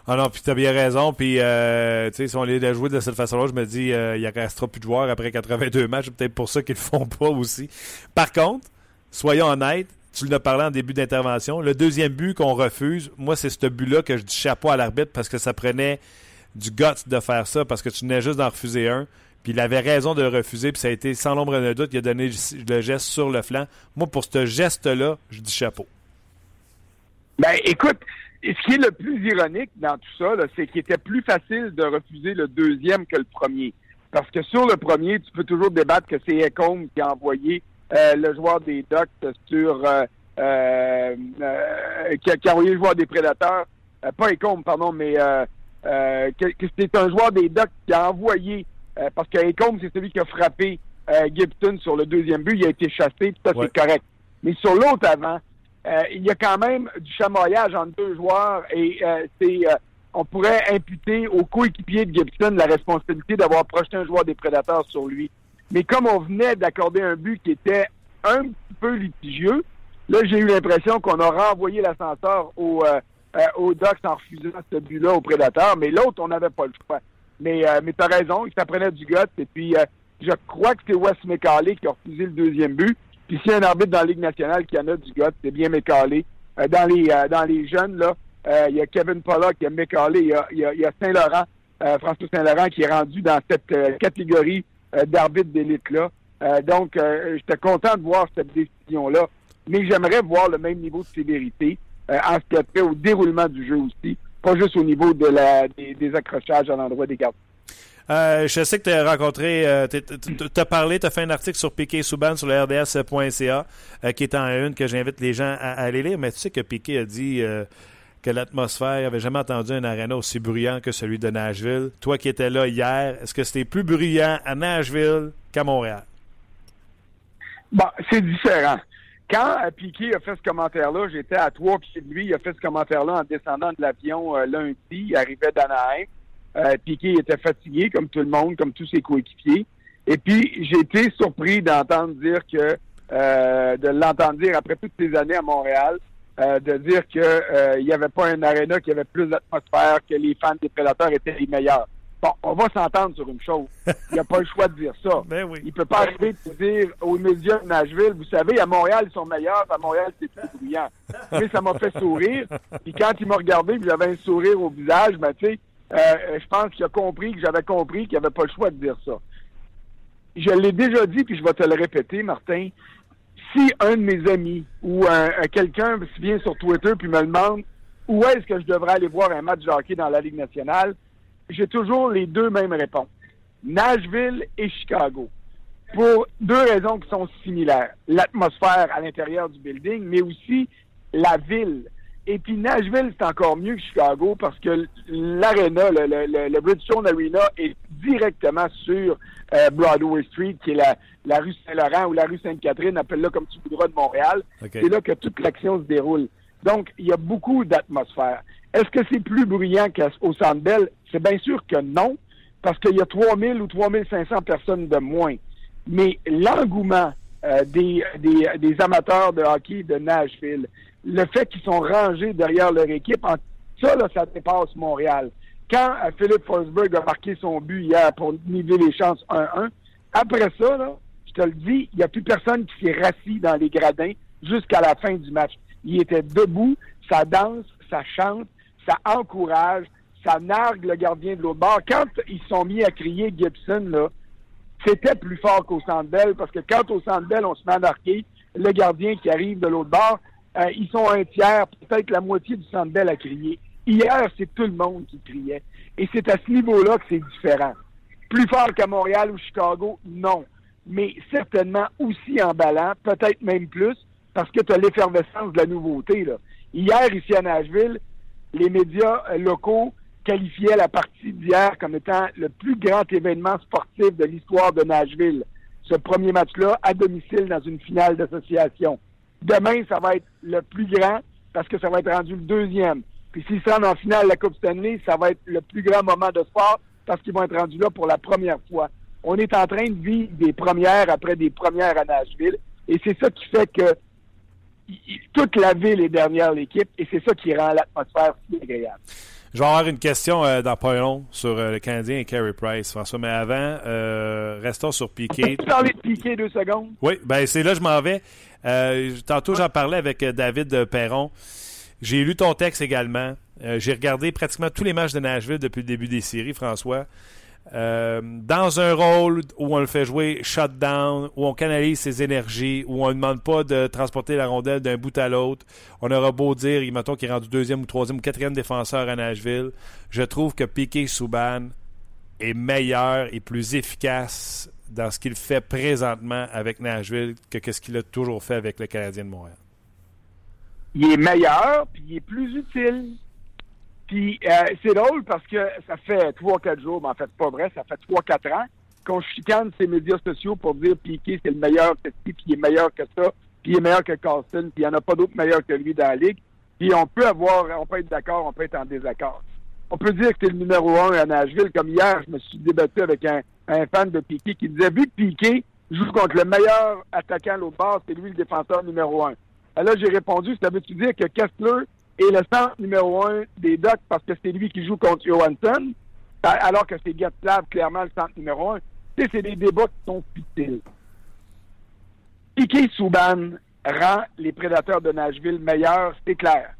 Ah non, puis t'as bien raison. Puis, euh, tu sais, si on les a joués de cette façon-là, je me dis, euh, il restera plus de joueurs après 82 matchs. Peut-être pour ça qu'ils le font pas aussi. Par contre, soyons honnêtes, tu l'as parlé en début d'intervention. Le deuxième but qu'on refuse, moi, c'est ce but-là que je dis chapeau à l'arbitre parce que ça prenait du guts de faire ça parce que tu venais juste d'en refuser un. Puis il avait raison de le refuser, puis ça a été sans l'ombre d'un doute, il a donné le geste sur le flanc. Moi, pour ce geste-là, je dis chapeau. Ben, écoute, ce qui est le plus ironique dans tout ça, c'est qu'il était plus facile de refuser le deuxième que le premier. Parce que sur le premier, tu peux toujours débattre que c'est Ecom qui a envoyé euh, le joueur des Ducks sur... Euh, euh, qui, a, envoyé le joueur des Prédateurs. pas Ecom, pardon, mais que, que c'est un joueur des Ducks qui a envoyé... parce que Ecom, c'est celui qui a frappé Gibson sur le deuxième but. Il a été chassé, puis ça, c'est correct. Mais sur l'autre avant, il y a quand même du chamoyage entre deux joueurs et c'est on pourrait imputer au coéquipier de Gibson la responsabilité d'avoir projeté un joueur des prédateurs sur lui. Mais comme on venait d'accorder un but qui était un petit peu litigieux, là, j'ai eu l'impression qu'on a renvoyé l'ascenseur au, euh, euh au Ducks en refusant ce but-là aux prédateurs, mais l'autre, on n'avait pas le choix. Mais, euh, mais tu as raison, il s'apprenait du gut, et puis euh, je crois que c'est Wes McCauley qui a refusé le deuxième but. Puis s'il y a un arbitre dans la Ligue nationale qui en a du gut, c'est bien McCauley. dans les dans les jeunes, là, euh, il y a Kevin Pollock, il y a Mick il y a, Saint-Laurent, euh, François Saint-Laurent qui est rendu dans cette euh, catégorie d'arbitre d'élite-là. donc, j'étais content de voir cette décision-là, mais j'aimerais voir le même niveau de sévérité en ce qui a trait au déroulement du jeu aussi, pas juste au niveau de la, des, accrochages à l'endroit des gardes. Je sais que tu as rencontré, tu as parlé, tu as fait un article sur Piquet Souban sur le RDS.ca qui est en une que j'invite les gens à, aller lire, mais tu sais que Piquet a dit que l'atmosphère, avait jamais entendu un aréna aussi bruyant que celui de Nashville. Toi qui étais là hier, est-ce que c'était plus bruyant à Nashville qu'à Montréal? Bon, c'est différent. Quand euh, Piquet a fait ce commentaire-là, j'étais à trois pieds de lui. Il a fait ce commentaire-là en descendant de l'avion euh, lundi. Il arrivait d'Anaheim. Euh, Piquet était fatigué, comme tout le monde, comme tous ses coéquipiers. Et puis, j'ai été surpris d'entendre dire que, euh, de l'entendre dire après toutes ces années à Montréal, euh, de dire qu'il euh, n'y avait pas un aréna qui avait plus d'atmosphère, que les fans des prédateurs étaient les meilleurs. Bon, on va s'entendre sur une chose. Il n'y a pas le choix de dire ça. Ben oui. Il peut pas arriver de dire aux médias de Nashville, vous savez, à Montréal, ils sont meilleurs, à Montréal, c'est plus bruyant. Mais ça m'a fait sourire. Puis quand il m'a regardé, j'avais un sourire au visage, ben, tu sais, euh, je pense qu'il a compris que j'avais compris qu'il n'y avait pas le choix de dire ça. Je l'ai déjà dit, puis je vais te le répéter, Martin si un de mes amis ou quelqu'un vient sur Twitter puis me demande où est-ce que je devrais aller voir un match de hockey dans la Ligue nationale, j'ai toujours les deux mêmes réponses. Nashville et Chicago. Pour deux raisons qui sont similaires. L'atmosphère à l'intérieur du building, mais aussi la ville. Et puis Nashville, c'est encore mieux que Chicago parce que l'aréna, le, le, le, Bridgestone Arena est directement sur euh, Broadway Street, qui est la, la rue Saint-Laurent ou la rue Sainte-Catherine, appelle-la comme tu voudras de Montréal. C'est là que toute l'action se déroule. Donc, il y a beaucoup d'atmosphère. Est-ce que c'est plus bruyant qu'au Centre Bell? C'est bien sûr que non, parce qu'il y a 3000 ou 3500 personnes de moins. Mais l'engouement euh, des, des, des, amateurs de hockey de Nashville, le fait qu'ils sont rangés derrière leur équipe, ça, là, ça dépasse Montréal. Quand euh, Philippe Forsberg a marqué son but hier pour niveler les chances 1-1, après ça, là, je te le dis, il n'y a plus personne qui s'est rassis dans les gradins jusqu'à la fin du match. Il était debout, ça danse, ça chante, ça encourage, ça nargue le gardien de l'autre bord. Quand ils sont mis à crier Gibson, là, c'était plus fort qu'au Centre parce que quand au Centre on se met à marquer, le gardien qui arrive de l'autre bord, euh, ils sont un tiers, peut-être la moitié du Centre à crier. Hier, c'est tout le monde qui criait. Et c'est à ce niveau-là que c'est différent. Plus fort qu'à Montréal ou Chicago, non mais certainement aussi emballant, peut-être même plus, parce que tu as l'effervescence de la nouveauté. Là. Hier, ici à Nashville, les médias locaux qualifiaient la partie d'hier comme étant le plus grand événement sportif de l'histoire de Nashville. Ce premier match-là, à domicile dans une finale d'association. Demain, ça va être le plus grand parce que ça va être rendu le deuxième. Puis s'ils sont en finale de la Coupe Stanley, ça va être le plus grand moment de sport parce qu'ils vont être rendus là pour la première fois on est en train de vivre des premières après des premières à Nashville. Et c'est ça qui fait que toute la ville est derrière l'équipe et c'est ça qui rend l'atmosphère si agréable. Je vais avoir une question euh, dans pas long sur euh, le Canadien et Carey Price, François. Mais avant, euh, restons sur Piquet. Tu parler de Piquet deux secondes? Oui, ben c'est là que je m'en vais. tantôt, j'en parlais avec David Perron. J'ai lu ton texte également. J'ai regardé pratiquement tous les matchs de Nashville depuis le début des séries, François. Euh, dans un rôle où on le fait jouer shutdown, où on canalise ses énergies, où on ne demande pas de transporter la rondelle d'un bout à l'autre. On aura beau dire, mettons qu'il est rendu deuxième ou troisième ou quatrième défenseur à Nashville. Je trouve que Piquet Souban est meilleur et plus efficace dans ce qu'il fait présentement avec Nashville que ce qu'il a toujours fait avec le Canadien de Montréal. Il est meilleur, puis il est plus utile. Puis euh, c'est drôle parce que ça fait trois, quatre jours, mais en fait, pas vrai, ça fait trois, quatre ans qu'on chicane ces médias sociaux pour dire Piqué, c'est le meilleur que puis il est meilleur que ça, puis il est meilleur que Carlson, puis il n'y en a pas d'autre meilleur que lui dans la ligue. Puis on peut avoir, on peut être d'accord, on peut être en désaccord. On peut dire que c'est le numéro un à Nashville, comme hier, je me suis débattu avec un, fan de Piqué qui disait, vu que Piqué joue contre le meilleur attaquant à l'autre bord, c'est lui le défenseur numéro un. Alors j'ai répondu, ça veut-tu dire que Kessler et le centre numéro un des Ducks parce que c'est lui qui joue contre Johansson, alors que c'est Gatslav, clairement, le centre numéro un. Tu sais, c'est des débats qui sont futiles. Piquet Souban rend les prédateurs de Nashville meilleurs, c'est clair.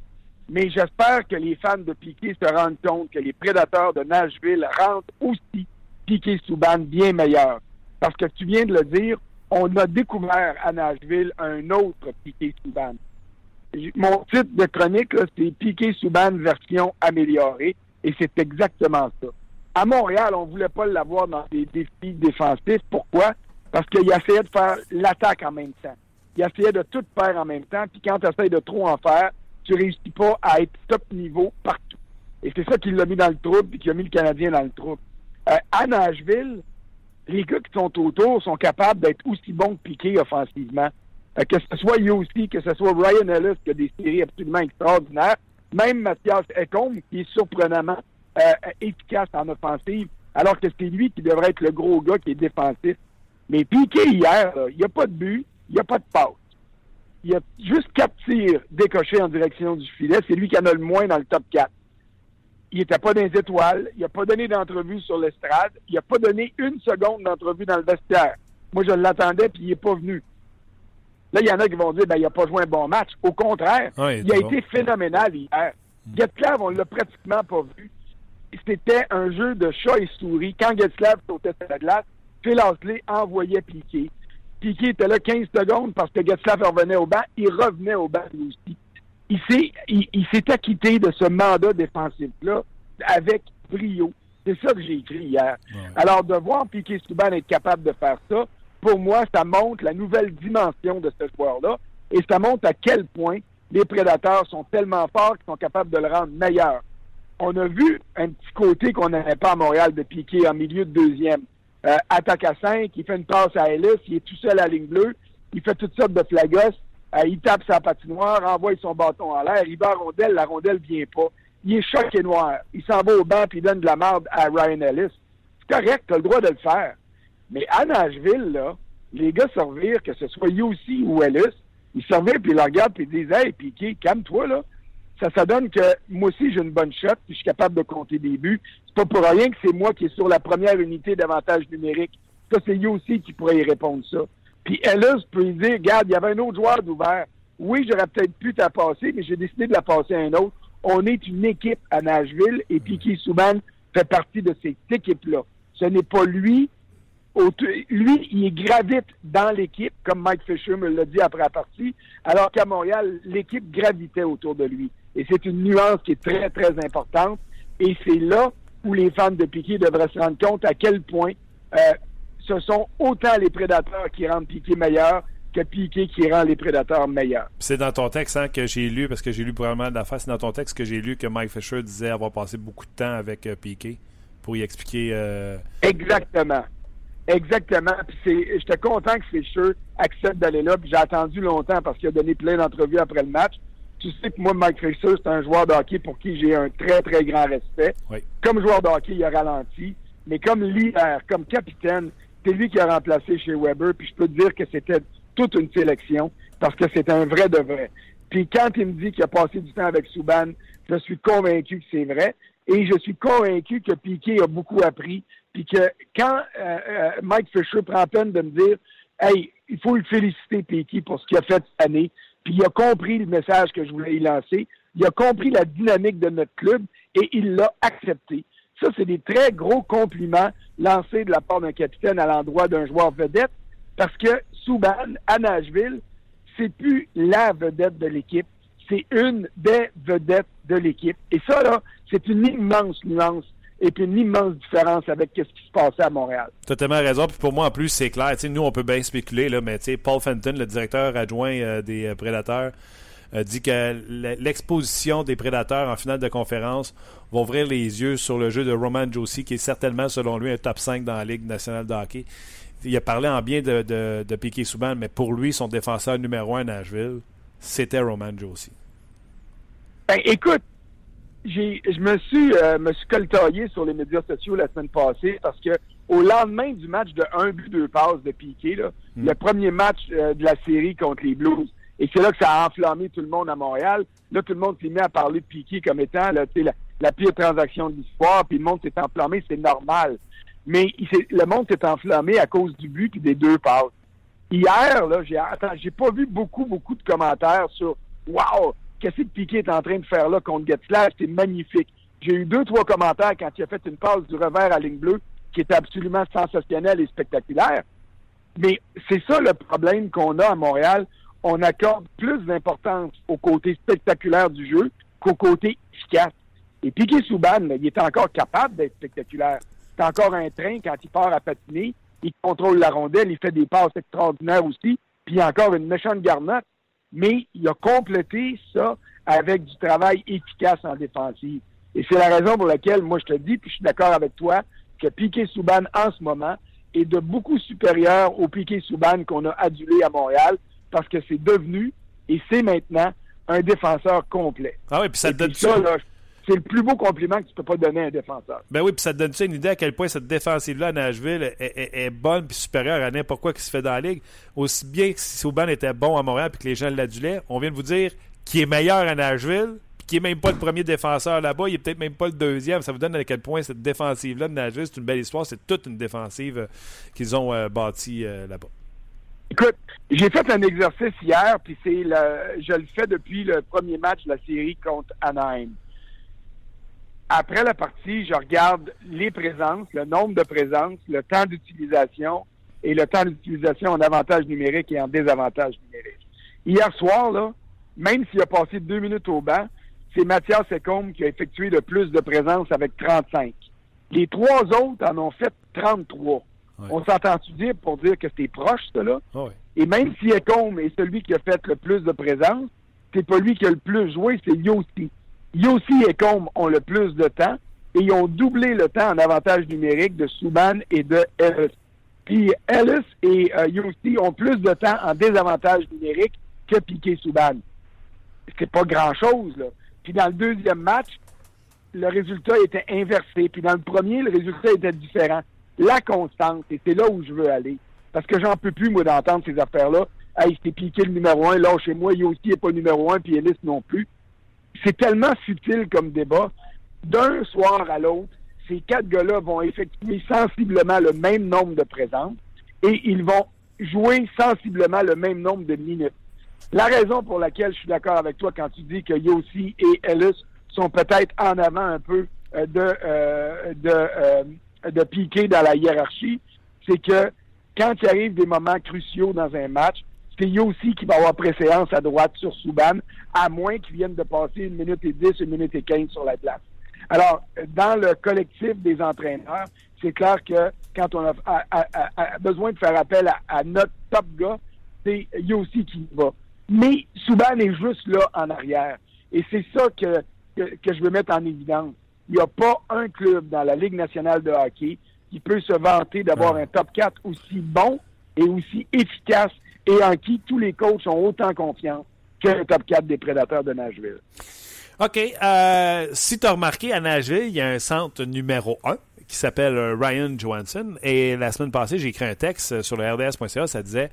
Mais j'espère que les fans de Piquet se rendent compte que les prédateurs de Nashville rendent aussi Piquet Souban bien meilleur. Parce que tu viens de le dire, on a découvert à Nashville un autre Piquet Souban mon titre de chronique, c'est Piqué Souban version améliorée, et c'est exactement ça. À Montréal, on voulait pas l'avoir dans des défis défensifs. Pourquoi? Parce qu'il essayait de faire l'attaque en même temps. Il essayait de tout faire en même temps, puis quand tu essaies de trop en faire, tu réussis pas à être top niveau partout. Et c'est ça qui l'a mis dans le trouble, puis qui a mis le Canadien dans le trouble. Euh, à Nashville, les gars qui sont autour sont capables d'être aussi bons que Piqué offensivement. Euh, que ce soit aussi, que ce soit Ryan Ellis qui a des séries absolument extraordinaires, même Mathias Ecombe qui est surprenamment euh, efficace en offensive, alors que c'est lui qui devrait être le gros gars qui est défensif. Mais Piqué hier, il n'y a pas de but, il n'y a pas de passe. Il y a juste quatre tirs décochés en direction du filet. C'est lui qui en a le moins dans le top 4. Il n'était pas dans les étoiles. Il n'a pas donné d'entrevue sur l'estrade. Il n'a pas donné une seconde d'entrevue dans le vestiaire. Moi, je l'attendais, puis il n'est pas venu. Là, il y en a qui vont dire, ben, il n'a pas joué un bon match. Au contraire, il a été phénoménal hier. Mm. Getslav, on l'a pratiquement pas vu. C'était un jeu de chat et souris. Quand Getslav sautait sur la glace, Phil Hasley envoyait Piqué. Piqué était là 15 secondes parce que Getslav revenait au banc. Il revenait au banc lui aussi. Il s'est, il, s'est acquitté de ce mandat défensif-là avec brio. C'est ça que j'ai écrit hier. Alors, de voir Piqué Souban être capable de faire ça, pour moi, ça montre la nouvelle dimension de ce joueur-là et ça montre à quel point les prédateurs sont tellement forts qu'ils sont capables de le rendre meilleur. On a vu un petit côté qu'on n'avait pas à Montréal de piquer en milieu de deuxième. Euh, attaque à 5, il fait une passe à Ellis, il est tout seul à la ligne bleue, il fait toutes sortes de flagos, euh, il tape sa patinoire, envoie son bâton en l'air, il bat la rondelle, la rondelle vient pas. Il est choqué noir. Il s'en va au banc puis il donne de la merde à Ryan Ellis. C'est correct, tu as le droit de le faire. Mais à Nashville, là, les gars servirent, que ce soit Yossi ou Ellis, ils servirent, puis ils regardent, puis ils disent Hey, Piqué, calme-toi, là. Ça, ça donne que moi aussi, j'ai une bonne shot, puis je suis capable de compter des buts. C'est pas pour rien que c'est moi qui est sur la première unité d'avantage numérique. Ça, c'est Yossi qui pourrait y répondre ça. Puis Ellis peut lui dire Regarde, il y avait un autre joueur d'ouvert. Oui, j'aurais peut-être pu t'en passer, mais j'ai décidé de la passer à un autre. On est une équipe à Nashville, et Piqué Souban fait partie de cette équipe-là. Ce n'est pas lui lui, il gravite dans l'équipe, comme Mike Fisher me l'a dit après la partie, alors qu'à Montréal, l'équipe gravitait autour de lui. Et c'est une nuance qui est très, très importante. Et c'est là où les fans de Piquet devraient se rendre compte à quel point euh, ce sont autant les prédateurs qui rendent Piquet meilleur que Piquet qui rend les prédateurs meilleurs. C'est dans ton texte hein, que j'ai lu, parce que j'ai lu probablement d'affaires, c'est dans ton texte que j'ai lu que Mike Fisher disait avoir passé beaucoup de temps avec euh, Piquet pour y expliquer. Euh, Exactement. Exactement. J'étais content que Fisher accepte d'aller là. J'ai attendu longtemps parce qu'il a donné plein d'entrevues après le match. Tu sais que moi, Mike Fisher, c'est un joueur de hockey pour qui j'ai un très, très grand respect. Comme joueur de hockey, il a ralenti. Mais comme leader, comme capitaine, c'est lui qui a remplacé chez Weber. Puis je peux te dire que c'était toute une sélection parce que c'était un vrai de vrai. Puis quand il me dit qu'il a passé du temps avec Souban, je suis convaincu que c'est vrai. Et je suis convaincu que Piquet a beaucoup appris puis que quand euh, euh, Mike Fisher prend peine de me dire Hey, il faut le féliciter, Piquet, pour ce qu'il a fait cette année, puis il a compris le message que je voulais y lancer, il a compris la dynamique de notre club et il l'a accepté. Ça, c'est des très gros compliments lancés de la part d'un capitaine à l'endroit d'un joueur vedette, parce que Souban, à Nashville, c'est plus la vedette de l'équipe, c'est une des vedettes de l'équipe. Et ça, là, c'est une immense nuance et puis une immense différence avec ce qui se passait à Montréal. Tellement raison. Puis pour moi, en plus, c'est clair. nous, on peut bien spéculer, là, mais Paul Fenton, le directeur adjoint euh, des euh, Prédateurs, dit que l'exposition des Prédateurs en finale de conférence va ouvrir les yeux sur le jeu de Roman Josie, qui est certainement, selon lui, un top 5 dans la Ligue nationale de hockey. Il a parlé en bien de, de, de Piquet Souban, mais pour lui, son défenseur numéro un à Nashville, c'était Roman Josie. Ben, écoute, j'ai, je me suis, euh, me suis coltaillé sur les médias sociaux la semaine passée parce que au lendemain du match de 1 but, 2 passes de Piqué, là, hmm. le premier match euh, de la série contre les Blues, et c'est là que ça a enflammé tout le monde à Montréal. Là, tout le monde s'est mis à parler de Piqué comme étant la, la pire transaction de l'histoire, puis le monde s'est enflammé, c'est normal. Mais il le monde s'est enflammé à cause du but et des deux passes. Hier, là, j'ai, attends, j'ai pas vu beaucoup, beaucoup de commentaires sur Wow, qu'est-ce que Piquet est en train de faire là contre Getzlaff? C'est magnifique. J'ai eu deux, trois commentaires quand il a fait une passe du revers à ligne bleue qui était absolument sensationnelle et spectaculaire. Mais c'est ça le problème qu'on a à Montréal. On accorde plus d'importance au côté spectaculaire du jeu qu'au côté efficace. Et Piquet Souban, il est encore capable d'être spectaculaire. C'est encore un train quand il part à patiner. Il contrôle la rondelle, il fait des passes extraordinaires aussi. Puis encore une méchante garnotte mais il a complété ça avec du travail efficace en défensive. Et c'est la raison pour laquelle, moi, je te dis, puis je suis d'accord avec toi, que Piquet Souban, en ce moment, est de beaucoup supérieur au Piquet Souban qu'on a adulé à Montréal, parce que c'est devenu, et c'est maintenant, un défenseur complet. Ah oui, puis ça donne ça. C'est le plus beau compliment que tu peux pas donner à un défenseur. Ben oui, puis ça te donne une idée à quel point cette défensive-là à Nashville est, bonne puis supérieure à n'importe quoi qui se fait dans la ligue? Aussi bien que si Souban était bon à Montréal puis que les gens l'adulaient, on vient de vous dire qu'il est meilleur à Nashville puis qu'il n'est même pas le premier défenseur là-bas, il est peut-être même pas le deuxième. Ça vous donne à quel point cette défensive-là de Nashville, c'est une belle histoire. C'est toute une défensive euh, qu'ils ont euh, bâtie euh, là-bas. Écoute, j'ai fait un exercice hier, puis c'est le, je le fais depuis le premier match de la série contre Anaheim après la partie, je regarde les présences, le nombre de présences, le temps d'utilisation et le temps d'utilisation en avantage numérique et en désavantage numérique. Hier soir, là, même s'il a passé deux minutes au banc, c'est Mathias Secombe qui a effectué le plus de présences avec 35. Les trois autres en ont fait 33. On s'entend-tu dire pour dire que c'est proche, cela? là? Et même si Ecombe est celui qui a fait le plus de présences, c'est pas lui qui a le plus joué, c'est Yossi. Yossi et Combe ont le plus de temps et ils ont doublé le temps en avantage numérique de Souban et de Ellis. Puis Ellis et euh, Yossi ont plus de temps en désavantage numérique que Piquet Souban. C'est pas grand-chose, là. Puis dans le deuxième match, le résultat était inversé. Puis dans le premier, le résultat était différent. La constante, et c'est là où je veux aller. Parce que j'en peux plus, moi, d'entendre ces affaires-là. Hey, Piqué le numéro un, là, chez moi, Yossi n'est pas numéro un, puis Ellis non plus c'est tellement subtil comme débat. D'un soir à l'autre, ces quatre gars-là vont effectuer sensiblement le même nombre de présences et ils vont jouer sensiblement le même nombre de minutes. La raison pour laquelle je suis d'accord avec toi quand tu dis que Yossi et Ellis sont peut-être en avant un peu euh, de euh, de, euh, de piquer dans la hiérarchie, c'est que quand il arrive des moments cruciaux dans un match, c'est Yossi qui va avoir préséance à droite sur Souban, à moins qu'il vienne de passer une minute et dix, une minute et quinze sur la place. Alors, dans le collectif des entraîneurs, c'est clair que quand on a, besoin de faire appel à, notre top gars, c'est Yossi qui va. Mais Souban est juste là en arrière. Et c'est ça que, que, je veux mettre en évidence. Il n'y a pas un club dans la Ligue nationale de hockey qui peut se vanter d'avoir un top 4 aussi bon et aussi efficace et en qui tous les coachs ont autant confiance que le top 4 des prédateurs de Nashville. OK. Euh, si tu as remarqué, à Nashville, il y a un centre numéro 1 qui s'appelle euh, Ryan Johansson. Et la semaine passée, j'ai écrit un texte sur le RDS.ca, ça disait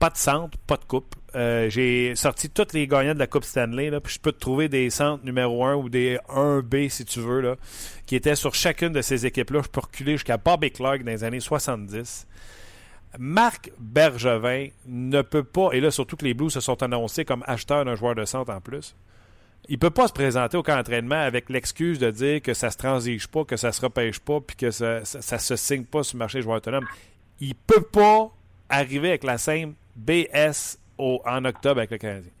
pas de centre, pas de coupe. Euh, j'ai sorti tous les gagnants de la Coupe Stanley, je peux te trouver des centres numéro 1 ou des 1B si tu veux, qui étaient sur chacune de ces équipes-là. Je peux reculer jusqu'à Bobby Clark dans les années 70. Marc Bergevin ne peut pas, et là surtout que les Blues se sont annoncés comme acheteurs d'un joueur de centre en plus, il peut pas se présenter au camp d'entraînement avec l'excuse de dire que ça se transige pas, que ça se repêche pas, puis que ça, ça, se signe pas sur le marché des joueurs autonomes. Il peut pas arriver avec la scène BS en octobre avec le Canadien.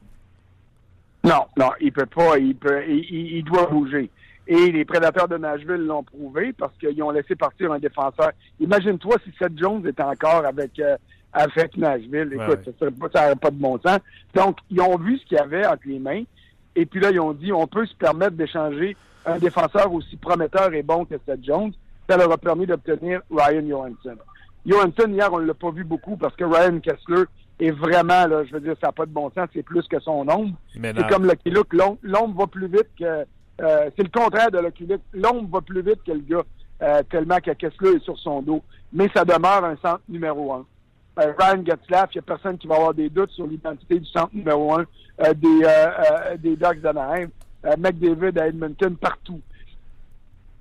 Non, non, il peut pas. Il, peut, il, doit bouger. Et les prédateurs de Nashville l'ont prouvé parce qu'ils ont laissé partir un défenseur. Imagine-toi si Seth Jones était encore avec, euh, avec Nashville. Écoute, ça n'aurait pas de bon sens. Donc, ils ont vu ce qu'il y avait entre les mains. Et puis là, ils ont dit, on peut se permettre d'échanger un défenseur aussi prometteur et bon que Seth Jones. Ça leur a permis d'obtenir Ryan Johansson. Johansson, hier, on ne l'a pas vu beaucoup parce que Ryan Kessler est vraiment, là, je veux dire, ça n'a pas de bon sens, c'est plus que son ombre. C'est comme Lucky Luke, l'ombre va plus vite que... Euh, c'est le contraire de Luke. L'ombre va plus vite que le gars, euh, tellement que Kessler est sur son dos. Mais ça demeure un centre numéro un. Euh, Ryan Getzlaff, il n'y a personne qui va avoir des doutes sur l'identité du centre numéro un des, des Ducks d'Anaheim. McDavid à Edmonton, partout.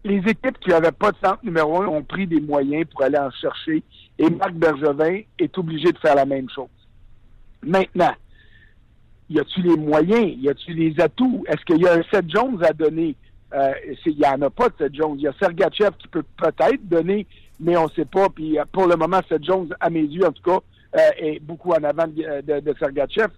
Les équipes qui n'avaient pas de centre numéro un ont pris des moyens pour aller en chercher et Marc Bergevin est obligé de faire la même chose. Maintenant, y a-tu les moyens? Y a-tu les atouts? Est-ce qu'il y a un Seth Jones à donner? Euh, il n'y en a pas de Seth Jones. Il y a Sergachev qui peut peut-être donner, mais on ne sait pas. Puis euh, pour le moment, Seth Jones, à mes yeux en tout cas, euh, est beaucoup en avant de, de, Sergachev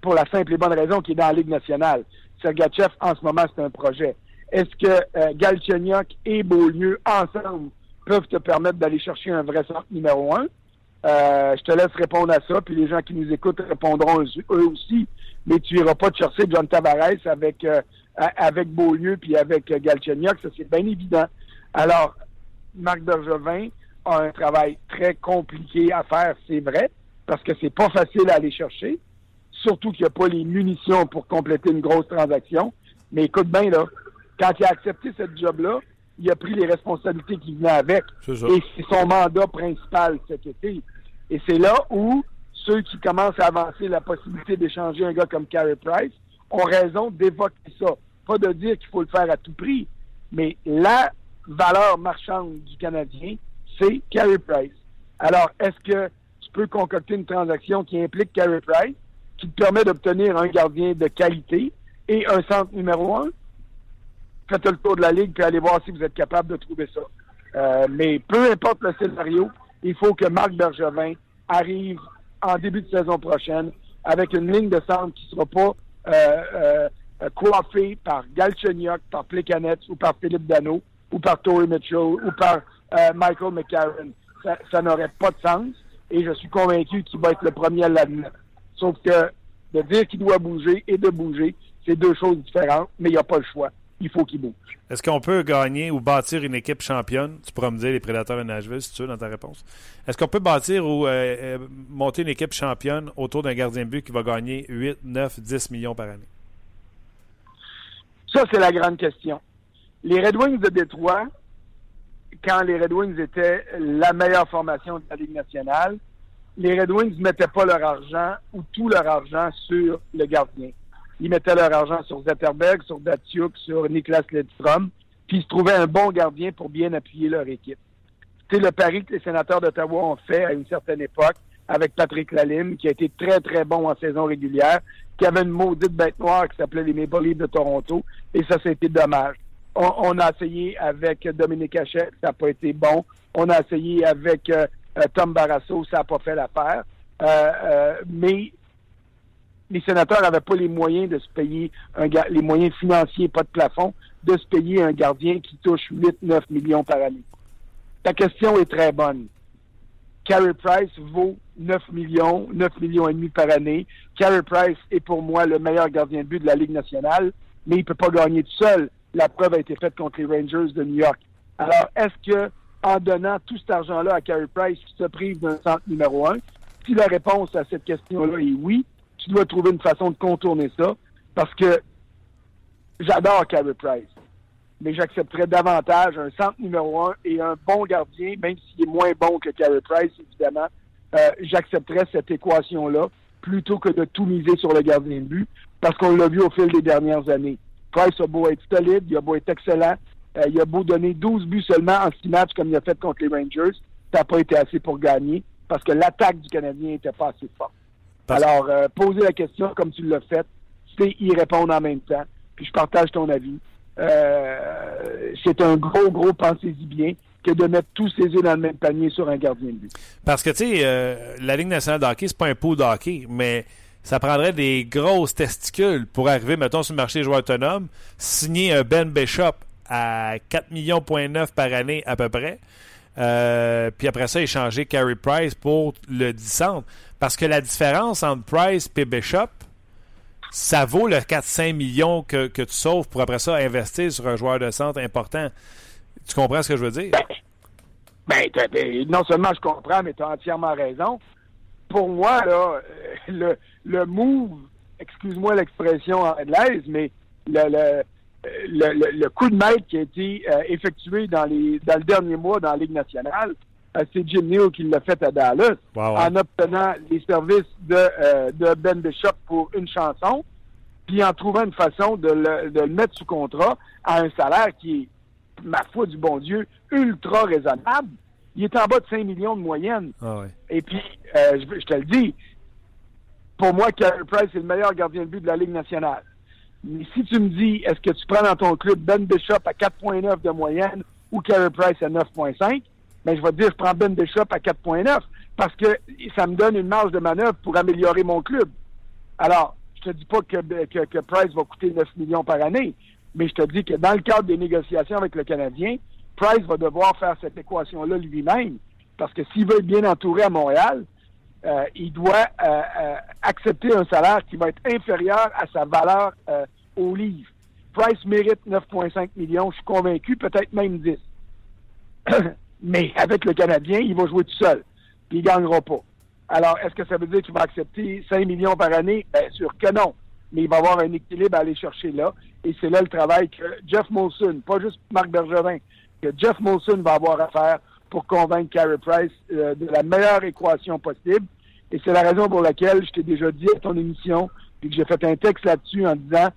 pour la simple et bonne raison qu'il est dans la Ligue nationale. Sergachev, en ce moment, c'est un projet. Est-ce que euh, et Beaulieu, ensemble, peuvent te permettre d'aller chercher un vrai centre numéro un? Euh, je te laisse répondre à ça, puis les gens qui nous écoutent répondront eux aussi. Mais tu iras pas te chercher John Tavares avec euh, avec Beaulieu puis avec euh, ça c'est bien évident. Alors, Marc Bergevin a un travail très compliqué à faire, c'est vrai, parce que c'est pas facile à aller chercher, surtout qu'il n'y a pas les munitions pour compléter une grosse transaction. Mais écoute bien, là, quand il a accepté cette job-là, il a pris les responsabilités qui venaient avec. Et c'est son mandat principal cet été. Et c'est là où ceux qui commencent à avancer la possibilité d'échanger un gars comme Carey Price ont raison d'évoquer ça. Pas de dire qu'il faut le faire à tout prix, mais la valeur marchande du Canadien, c'est Carey Price. Alors, est-ce que tu peux concocter une transaction qui implique Carey Price, qui te permet d'obtenir un gardien de qualité et un centre numéro un? Faites le tour de la ligue puis allez voir si vous êtes capable de trouver ça. Euh, mais peu importe le scénario, il faut que Marc Bergevin arrive en début de saison prochaine avec une ligne de centre qui ne sera pas euh, euh, coiffée par Galchenyuk, par Plekanec ou par Philippe Dano ou par Tory Mitchell ou par Michael McCarron. Ça, n'aurait pas de sens et je suis convaincu qu'il va être le premier à l'admettre. Sauf que de dire qu'il doit bouger et de bouger, c'est deux choses différentes, mais il n'y a pas le choix il faut qu'il bouge. Est-ce qu'on peut gagner ou bâtir une équipe championne? Tu pourras me dire les prédateurs de Nashville, si tu veux, dans ta réponse. Est-ce qu'on peut bâtir ou euh, euh, monter une équipe championne autour d'un gardien de but qui va gagner 8, 9, 10 millions par année? Ça, c'est la grande question. Les Red Wings de Détroit, quand les Red Wings étaient la meilleure formation de la Ligue nationale, les Red Wings ne mettaient pas leur argent ou tout leur argent sur le gardien ils mettaient leur argent sur Zetterberg, sur Datsuk, sur Niklas Ledstrom, puis ils se trouvaient un bon gardien pour bien appuyer leur équipe. C'est le pari que les sénateurs d'Ottawa ont fait à une certaine époque avec Patrick Lalime, qui a été très, très bon en saison régulière, qui avait une maudite bête noire qui s'appelait les Maple Leafs de Toronto, et ça, c'était dommage. On, a essayé avec Dominique Hachette, ça n'a pas été bon. On a essayé avec euh, euh, Tom Barrasso, ça n'a pas fait l'affaire. Euh, mais les sénateurs n'avaient pas les moyens de se payer un les moyens financiers, pas de plafond, de se payer un gardien qui touche 8-9 millions par année. Ta question est très bonne. Carey Price vaut 9 millions, 9 millions et demi par année. Carey Price est pour moi le meilleur gardien de but de la Ligue nationale, mais il ne peut pas gagner tout seul. La preuve a été faite contre les Rangers de New York. Alors, est-ce que en donnant tout cet argent-là à Carey Price, tu se prive d'un centre numéro un? Si la réponse à cette question-là est oui, tu dois trouver une façon de contourner ça parce que j'adore Carey Price. Mais j'accepterais davantage un centre numéro un et un bon gardien, même s'il est moins bon que Carey Price, évidemment. Euh, j'accepterais cette équation-là plutôt que de tout miser sur le gardien de but parce qu'on l'a vu au fil des dernières années. Price a beau être solide, il a beau être excellent, euh, il a beau donner 12 buts seulement en 6 matchs comme il a fait contre les Rangers, ça n'a pas été assez pour gagner parce que l'attaque du Canadien n'était pas assez forte. Alors, euh, poser la question comme tu l'as fait, c'est y répondre en même temps. puis je partage ton avis. Euh, c'est un gros, gros pensez-y bien que de mettre tous ses œufs dans le même panier sur un gardien de but. Parce que, tu sais, euh, la Ligue nationale de hockey, c'est pas un pot de hockey, mais ça prendrait des grosses testicules pour arriver, mettons, sur le marché des joueurs autonomes, signer un Ben Bishop à 4 millions par année à peu près, euh, puis après ça, échanger Carey Price pour le descendre. Parce que la différence entre Price et Bishop, ça vaut le 4-5 millions que, que, tu sauves pour après ça investir sur un joueur de centre important. Tu comprends ce que je veux dire? Ben, ben non seulement je comprends, mais tu as entièrement raison. Pour moi, là, le, le move, excuse-moi l'expression anglaise, mais le, le, le, le, coup de maître qui a été euh, effectué dans, les, dans le dernier mois dans la Ligue nationale, euh, c'est Jim Neal qui l'a fait à Dallas en obtenant les services de, euh, de Ben Bishop pour une chanson, puis en trouvant une façon de le, de le mettre sous contrat à un salaire qui est ma foi du bon Dieu, ultra raisonnable. Il est en bas de 5 millions de moyenne. Ah ouais. Et puis, euh, je, je, te le dis, pour moi, Carey Price est le meilleur gardien de but de la Ligue nationale. Mais si tu me dis, est-ce que tu prends dans ton club Ben Bishop à 4.9 de moyenne ou Carey Price à 9.5, ben, je vais dire, je prends Ben Bishop à 4.9 parce que ça me donne une marge de manœuvre pour améliorer mon club. Alors, je te dis pas que, Price va coûter 9 millions par année, mais je te dis que dans le cadre des négociations avec le Canadien, Price va devoir faire cette équation-là lui-même, parce que s'il veut être bien entouré à Montréal, euh, il doit euh, euh, accepter un salaire qui va être inférieur à sa valeur au livre. Price mérite 9,5 millions, je suis convaincu, peut-être même 10. Mais avec le Canadien, il va jouer tout seul, puis il ne gagnera pas. Alors, est-ce que ça veut dire qu'il va accepter 5 millions par année? Bien sûr que non. Mais il va avoir un équilibre à aller chercher là. Et c'est là le travail que Jeff Molson, pas juste Marc Bergevin, que Jeff Molson va avoir à faire pour convaincre Carey Price euh, de la meilleure équation possible. Et c'est la raison pour laquelle je t'ai déjà dit à ton émission, puis que j'ai fait un texte là-dessus en disant,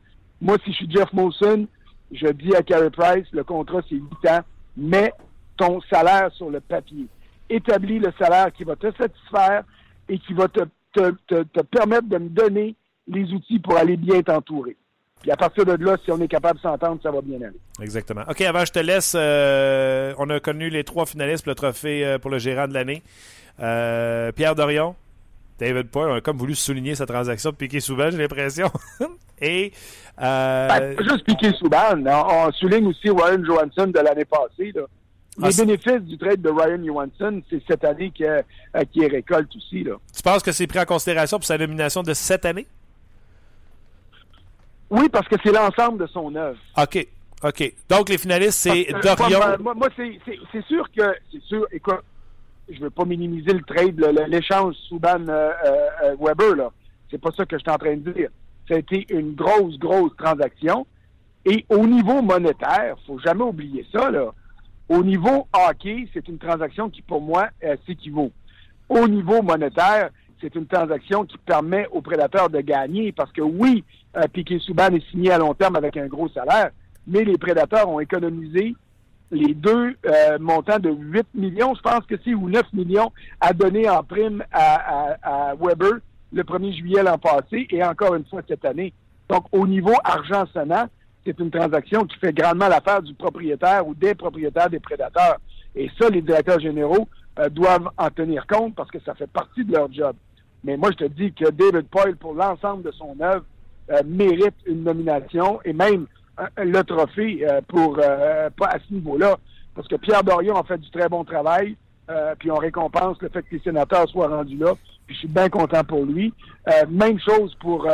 moi, si je suis Jeff Molson, je dis à Carey Price, le contrat, c'est 8 ans, mets ton salaire sur le papier. Établis le salaire qui va te satisfaire et qui va te, te, te, te permettre de me donner les outils pour aller bien t'entourer. Puis à partir de là, si on est capable de s'entendre, ça va bien aller. Exactement. OK, avant je te laisse, euh, on a connu les trois finalistes pour le trophée euh, pour le gérant de l'année. Euh, Pierre Dorion, David Poyle, on a comme voulu souligner sa transaction de Piqué Souban, j'ai l'impression. Et. Euh... Ben, juste Piqué Souban, on, on, souligne aussi Ryan Johansson de l'année passée. Là. Les ah, bénéfices du trade de Ryan Johansson, c'est cette année qui euh, qui récolte aussi. Là. Tu penses que c'est pris en considération pour sa nomination de cette année? Oui, parce que c'est l'ensemble de son œuvre. OK. OK. Donc, les finalistes, c'est Dorion. Moi, moi, moi c'est sûr que, c'est sûr, écoute, je veux pas minimiser le trade, l'échange Souban-Weber, là. C'est pas ça que je suis en train de dire. Ça a été une grosse, grosse transaction. Et au niveau monétaire, faut jamais oublier ça, là. Au niveau hockey, c'est une transaction qui, pour moi, s'équivaut. Au niveau monétaire, c'est une transaction qui permet aux prédateurs de gagner parce que oui, euh, Piquet Souban est signé à long terme avec un gros salaire, mais les prédateurs ont économisé les deux euh, montants de 8 millions, je pense que c'est, ou 9 millions à donner en prime à, à, à Weber le 1er juillet l'an passé et encore une fois cette année. Donc, au niveau argent sonnant, c'est une transaction qui fait grandement l'affaire du propriétaire ou des propriétaires des prédateurs. Et ça, les directeurs généraux euh, doivent en tenir compte parce que ça fait partie de leur job. Mais moi, je te dis que David Poyle, pour l'ensemble de son œuvre, euh, mérite une nomination et même euh, le trophée pour pas à ce niveau-là. Parce que Pierre Dorion a fait du très bon travail, puis on récompense le fait que les sénateurs soient rendus là. Puis je suis bien content pour lui. même chose pour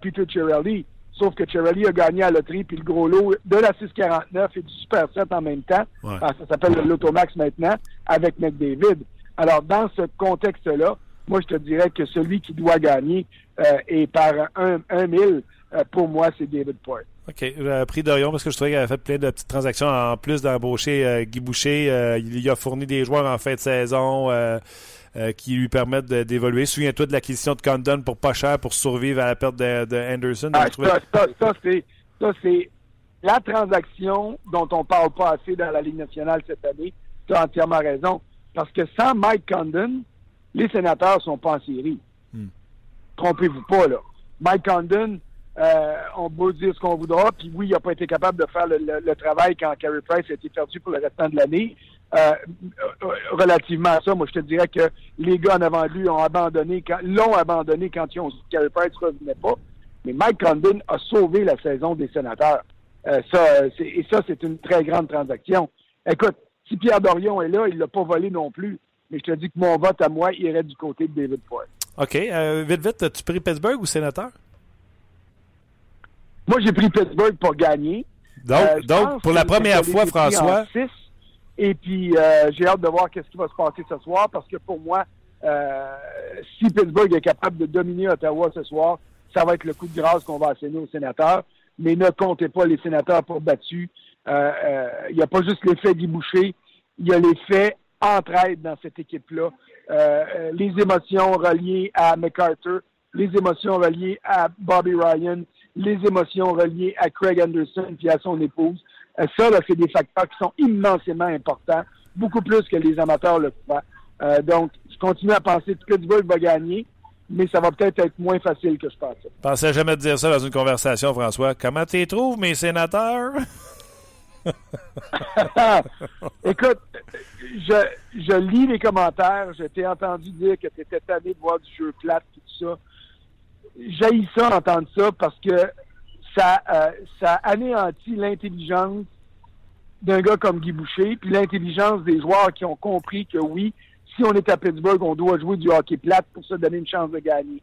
Peter Cirelli. Sauf que Cirelli a gagné à la loterie, puis le gros lot de la 649 et du Super 7 en même temps. Ouais. ça s'appelle le Lotomax maintenant, avec McDavid. Alors, dans ce contexte-là, moi, je te dirais que celui qui doit gagner euh, est par un, un mille. Euh, pour moi, c'est David Poyle. OK. Euh, prix Dorion, parce que je trouvais qu'il avait fait plein de petites transactions en plus d'embaucher euh, Guy Boucher. Euh, il a fourni des joueurs en fin de saison euh, qui lui permettent d'évoluer. Souviens-toi de l'acquisition de Condon pour pas cher pour survivre à la perte de, de Anderson. Ah, ça, ça, ça c'est, ça, c'est la transaction dont on parle pas assez dans la Ligue nationale cette année. Tu as entièrement raison. Parce que sans Mike Condon, les sénateurs sont pas en série. Hmm. Trompez-vous pas, là. Mike Condon Euh, on peut dire ce qu'on voudra. Puis oui, il n'a pas été capable de faire le, le- le travail quand Carey Price a été perdu pour le restant de l'année. Euh, relativement à ça, moi, je te dirais que les gars en avant de lui ont abandonné, l'ont abandonné quand ils ont Carey Price ne revenait pas. Mais Mike Condon a sauvé la saison des sénateurs. Euh, ça, et ça, c'est une très grande transaction. Écoute, si Pierre Dorion est là, il l'a pas volé non plus. Mais je te dis que mon vote à moi irait du côté de David Poyle. OK. euh, vite, vite, as-tu pris Pittsburgh ou sénateur? Moi, j'ai pris Pittsburgh pour gagner. Donc, Euh, donc pour la première fois, François, six. Et puis, euh, j'ai hâte de voir qu'est-ce qui va se passer ce soir parce que pour moi, euh, si Pittsburgh est capable de dominer Ottawa ce soir, ça va être le coup de grâce qu'on va asséner aux sénateurs. Mais ne comptez pas les sénateurs pour battus. Euh, euh, Il n'y a pas juste l'effet Guy Boucher, il y a l'effet entraide dans cette équipe-là. Euh, euh, les émotions reliées à MacArthur, les émotions reliées à Bobby Ryan, les émotions reliées à Craig Anderson puis à son épouse. Euh, ça, là, c'est des facteurs qui sont immensément importants, beaucoup plus que les amateurs le croient. Euh, donc, je continue à penser que Pittsburgh va gagner, mais ça va peut-être être moins facile que je pensais. je pensais jamais te dire ça dans une conversation, François. Comment tu trouves, mes sénateurs? Écoute, je, je lis les commentaires. Je t'ai entendu dire que tu étais tanné de voir du jeu plate, tout ça. J'ai ça, entendre ça, parce que ça, euh, ça anéantit l'intelligence d'un gars comme Guy Boucher, puis l'intelligence des joueurs qui ont compris que oui, si on est à Pittsburgh, on doit jouer du hockey plate pour se donner une chance de gagner.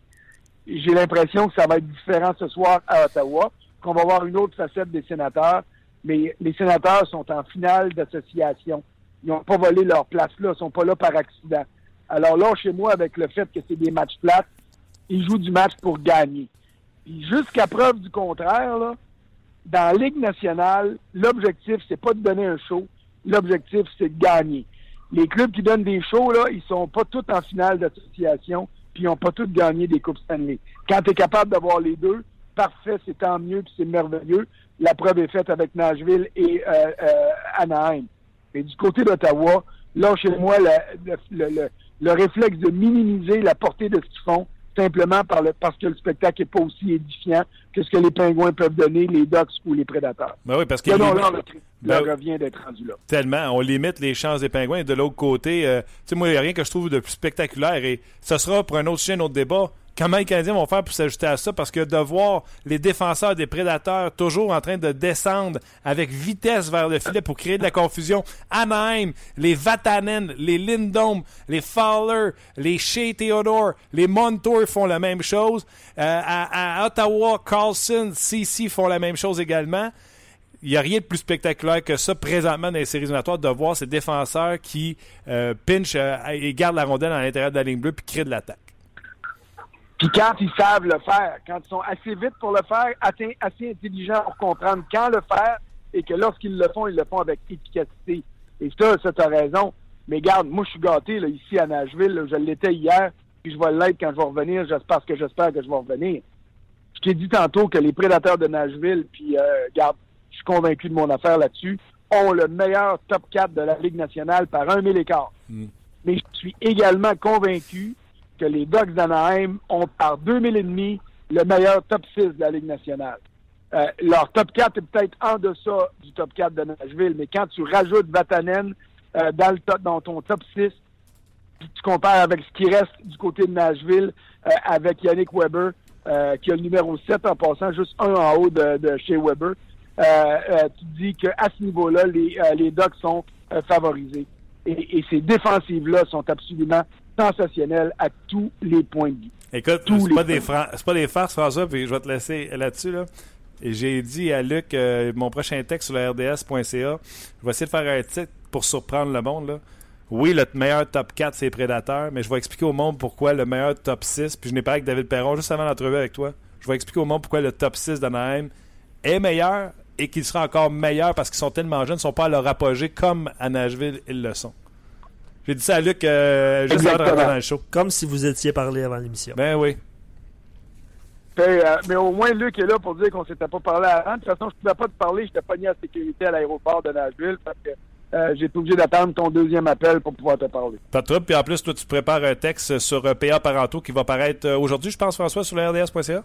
J'ai l'impression que ça va être différent ce soir à Ottawa, qu'on va voir une autre facette des sénateurs, mais les sénateurs sont en finale d'association. Ils n'ont pas volé leur place là, ils sont pas là par accident. Alors là, chez moi, avec le fait que c'est des matchs plates, ils jouent du match pour gagner. Jusqu'à preuve du contraire, là, dans la Ligue nationale, l'objectif, c'est pas de donner un show. L'objectif, c'est de gagner. Les clubs qui donnent des shows, là, ils sont pas tous en finale d'association, puis ils n'ont pas tous gagné des Coupes Stanley. Quand tu es capable d'avoir les deux, parfait, c'est tant mieux, puis c'est merveilleux. La preuve est faite avec Nashville et euh, euh, Anaheim. Et du côté d'Ottawa, là, chez moi, le, le- le réflexe de minimiser la portée de ce qu'ils font, simplement par le, parce que le spectacle n'est pas aussi édifiant que ce que les pingouins peuvent donner, les Ducks ou les prédateurs. Ben oui, parce que non, là, le, Ben- le revient d'être rendu là. tellement, on limite les chances des pingouins. Et de l'autre côté, euh, tu sais, moi, il n'y a rien que je trouve de plus spectaculaire. Et ce sera pour un autre sujet, un autre débat. Comment les Canadiens vont faire pour s'ajuster à ça? Parce que de voir les défenseurs des prédateurs toujours en train de descendre avec vitesse vers le filet pour créer de la confusion. Anaheim, les Vatanen, les Lindholm, les Fowler, les Shea Theodore, les Montour font la même chose. Euh, à, à Ottawa, Carlson, CC font la même chose également il n'y a rien de plus spectaculaire que ça présentement dans les séries éliminatoires de voir ces défenseurs qui euh, pinchent euh, et gardent la rondelle à l'intérieur de la ligne bleue puis créent de l'attaque. Puis quand ils savent le faire, quand ils sont assez vite pour le faire, assez, assez intelligents pour comprendre quand le faire, et que lorsqu'ils le font, ils le font avec efficacité. Et ça, ça t'as raison. Mais garde, moi je suis gâté là, ici à Nashville, là, je l'étais hier, puis je vais l'être quand je vais revenir, j'espère que j'espère que je vais revenir. Je t'ai dit tantôt que les prédateurs de Nashville, puis euh, garde, je suis convaincu de mon affaire là-dessus, ont le meilleur top 4 de la Ligue nationale par un mille écart. Mais je suis également convaincu que les Ducks d'Anaheim ont par 2000 et demi le meilleur top 6 de la Ligue nationale. Euh, leur top 4 est peut-être en deçà du top 4 de Nashville, mais quand tu rajoutes Vatanen euh, dans, le top, dans ton top 6, puis tu compares avec ce qui reste du côté de Nashville, euh, avec Yannick Weber, qui a le numéro 7 en passant, juste un en haut de, chez Weber, tu dis qu'à ce niveau-là, les, les Ducks sont favorisés. Et, et ces défensives-là sont absolument sensationnelles à tous les points de vue. Écoute, c'est pas, des pas des farces, François, puis je vais te laisser là-dessus. Là. Et j'ai dit à Luc, euh, mon prochain texte sur le RDS.ca, je vais essayer de faire un titre pour surprendre le monde. Là. Oui, le meilleur top 4, c'est Prédateur, mais je vais expliquer au monde pourquoi le meilleur top 6, puis je n'ai parlé avec David Perron juste avant l'entrevue avec toi, je vais expliquer au monde pourquoi le top 6 d'Anaheim est meilleur et qu'il sera encore meilleur parce qu'ils sont tellement jeunes, ils ne sont pas à leur apogée comme à Nashville, ils le sont. J'ai dit ça à Luc euh, juste avant de rentrer dans le show. Comme si vous étiez parlé avant l'émission. Ben oui. Fait, euh, mais au moins, Luc est là pour dire qu'on s'était pas parlé avant. De toute façon, je pouvais pas te parler, j'étais pogné à sécurité à l'aéroport de Nashville parce que euh, j'ai été obligé d'attendre ton deuxième appel pour pouvoir te parler. Pas de trouble. Puis en plus, toi, tu prépares un texte sur euh, PA Parento qui va paraître euh, aujourd'hui, je pense, François, sur le RDS.ca.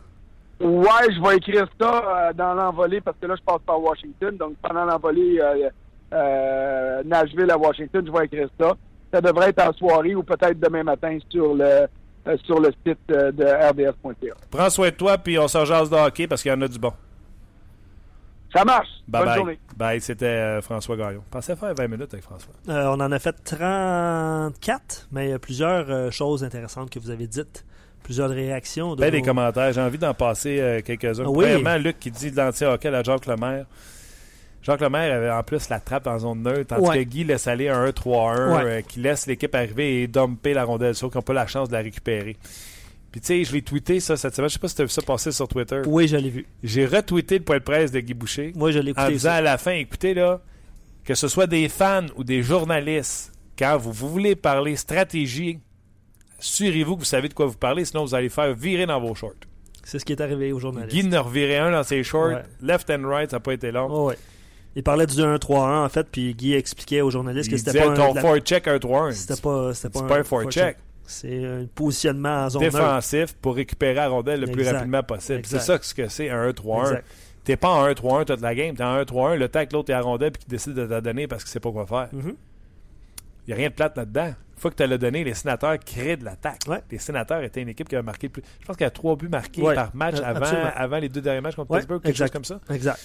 Ouais, je vais écrire ça euh, dans l'envolée parce que là, je passe par Washington. Donc, pendant l'envolée euh, euh, Nashville à Washington, je vais écrire ça. Ça devrait être en soirée ou peut-être demain matin sur le euh, sur le site euh, de rds.ca. Prends soin de toi, puis on se jase de hockey parce qu'il y en a du bon. Ça marche. Bye Bonne bye. journée. Bye, c'était euh, François Gaillon. Pensez faire 20 minutes avec François. Euh, on en a fait 34, mais il y a plusieurs euh, choses intéressantes que vous avez dites. Plusieurs réactions. de Ben, des commentaires. J'ai envie d'en passer euh, quelques-uns. Oui. Premièrement, Luc qui dit de l'anti-hockey à Jacques Lemaire. Jacques Lemaire avait en plus la trappe en zone neutre, tandis Ouais. que Guy laisse aller un 1-3-1, Ouais. euh, qui laisse l'équipe arriver et dumper la rondelle, sauf qu'ils n'ont pas la chance de la récupérer. Puis tu sais, je l'ai tweeté ça cette semaine. Je sais pas si tu as vu ça passer sur Twitter. Oui, je l'ai vu. J'ai retweeté le point de presse de Guy Boucher Moi, je l'ai en écouté. disant aussi. à la fin, écoutez là, que ce soit des fans ou des journalistes, quand vous, vous voulez parler stratégie, assurez-vous que vous savez de quoi vous parlez, sinon vous allez faire virer dans vos shorts. C'est ce qui est arrivé aux journalistes. Guy en a reviré un dans ses shorts, Ouais. left and right, ça n'a pas été long. Oh, ouais. Il parlait du 1-3-1, en fait, puis Guy expliquait aux journalistes Il que c'était pas un, ton la- forecheck 1-3-1. C'était pas, c'était pas, pas un forecheck. C'est un positionnement en zone. Défensif pour récupérer la rondelle le plus rapidement possible. C'est ça ce que c'est un 1-3-1. Exact. T'es pas en 1-3-1 toute la game. T'es en 1-3-1, le temps que l'autre est à la rondelle puis qu'il décide de te la donner parce qu'il sait pas quoi faire. Mhm. Il n'y a rien de plate là-dedans. Une fois que tu l'as donné, les sénateurs créent de l'attaque. Ouais. Les sénateurs étaient une équipe qui avait marqué plus. Je pense qu'il y a trois buts marqués Ouais. par match Euh, avant, les deux derniers matchs contre Ouais, Pittsburgh, quelque exact. chose comme ça. Exact.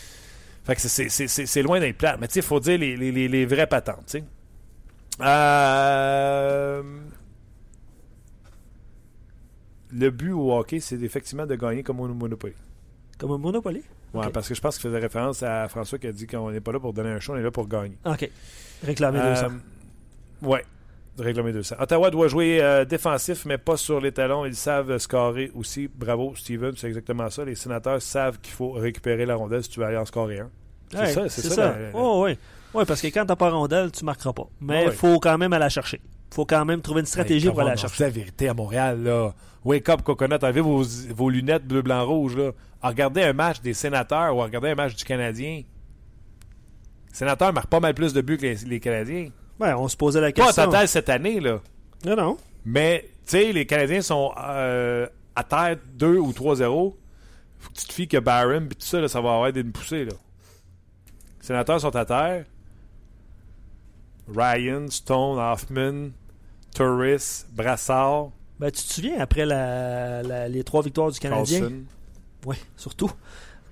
Fait que c'est- loin d'être plate. Mais tu sais, il faut dire les, les, vraies patentes. tu sais. Euh, Le but au hockey, c'est effectivement de gagner comme au Monopoly. Comme un Monopoly? Ouais, Ok. parce que je pense qu'il faisait référence à François qui a dit qu'on n'est pas là pour donner un show, on est là pour gagner. OK. Réclamer Euh, 200. ouais, réclamer 200. Ottawa doit jouer euh, défensif, mais pas sur les talons. Ils savent scorer aussi. Bravo, Steven, c'est exactement ça. Les sénateurs savent qu'il faut récupérer la rondelle si tu veux aller en scorer un. C'est Ouais, ça, c'est ça, la- Oh, oui. Oui, parce que quand t'as pas rondelle, tu marqueras pas. Mais il Ouais. faut quand même aller la chercher. faut quand même trouver une stratégie pour aller la chercher. dit la vérité à Montréal, là? Wake up, coconut. Enlevez vos, vos lunettes bleu, blanc, rouge, là. Regardez un match des sénateurs ou regardez un match du Canadien. Les sénateurs marquent pas mal plus de buts que les, les Canadiens. Ouais, on se posait la Pas en question. total cette année, là. Non, non. Mais, tu sais, les Canadiens sont euh, à terre 2 ou 3-0. Faut que tu te fies que Barron puis tout ça, là, ça va avoir une poussée, là. Les sénateurs sont à terre. Ryan, Stone, Hoffman, Turris, Brassard, Ben, tu te souviens, après la, la- les trois victoires du Canadien? Oui, surtout.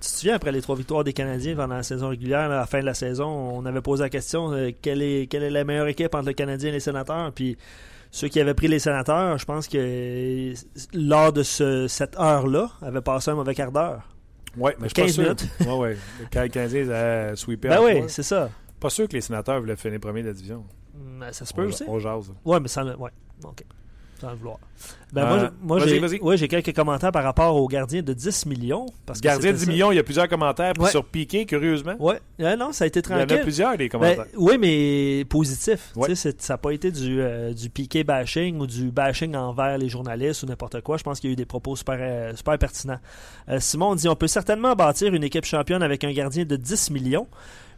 Tu te souviens, après les trois victoires des Canadiens pendant la saison régulière, à la fin de la saison, on avait posé la question euh, quelle, est, quelle est la meilleure équipe entre le Canadien et les sénateurs? Puis ceux qui avaient pris les sénateurs, je pense que lors de ce- cette heure-là, avaient passé un mauvais quart d'heure. Ouais, mais je suis pas 15 sûr. minutes. ouais, ouais. Quand les Canadiens a sweepé Ben en oui, c'est ça. Pas sûr que les sénateurs voulaient finir premier de la division. Ben, ça se peut on, aussi. on jase. Ouais, mais le. Ouais, ok. Sans le vouloir. Ben, Euh, moi, vas-y, j'ai, ouais, quelques commentaires par rapport au gardien de 10 millions. Parce que Gardien de c'était 10 ça. millions, il y a plusieurs commentaires. Ouais. sur Piqué, curieusement, Ouais, Euh, non, ça a été il y en tranquille. a plusieurs, des Ben, commentaires. oui, mais positif. Ça n'a pas été du, euh, du piqué bashing ou du bashing envers les journalistes ou n'importe quoi. Je pense qu'il y a eu des propos super, euh, super pertinents. Euh, Simon dit on peut certainement bâtir une équipe championne avec un gardien de 10 millions.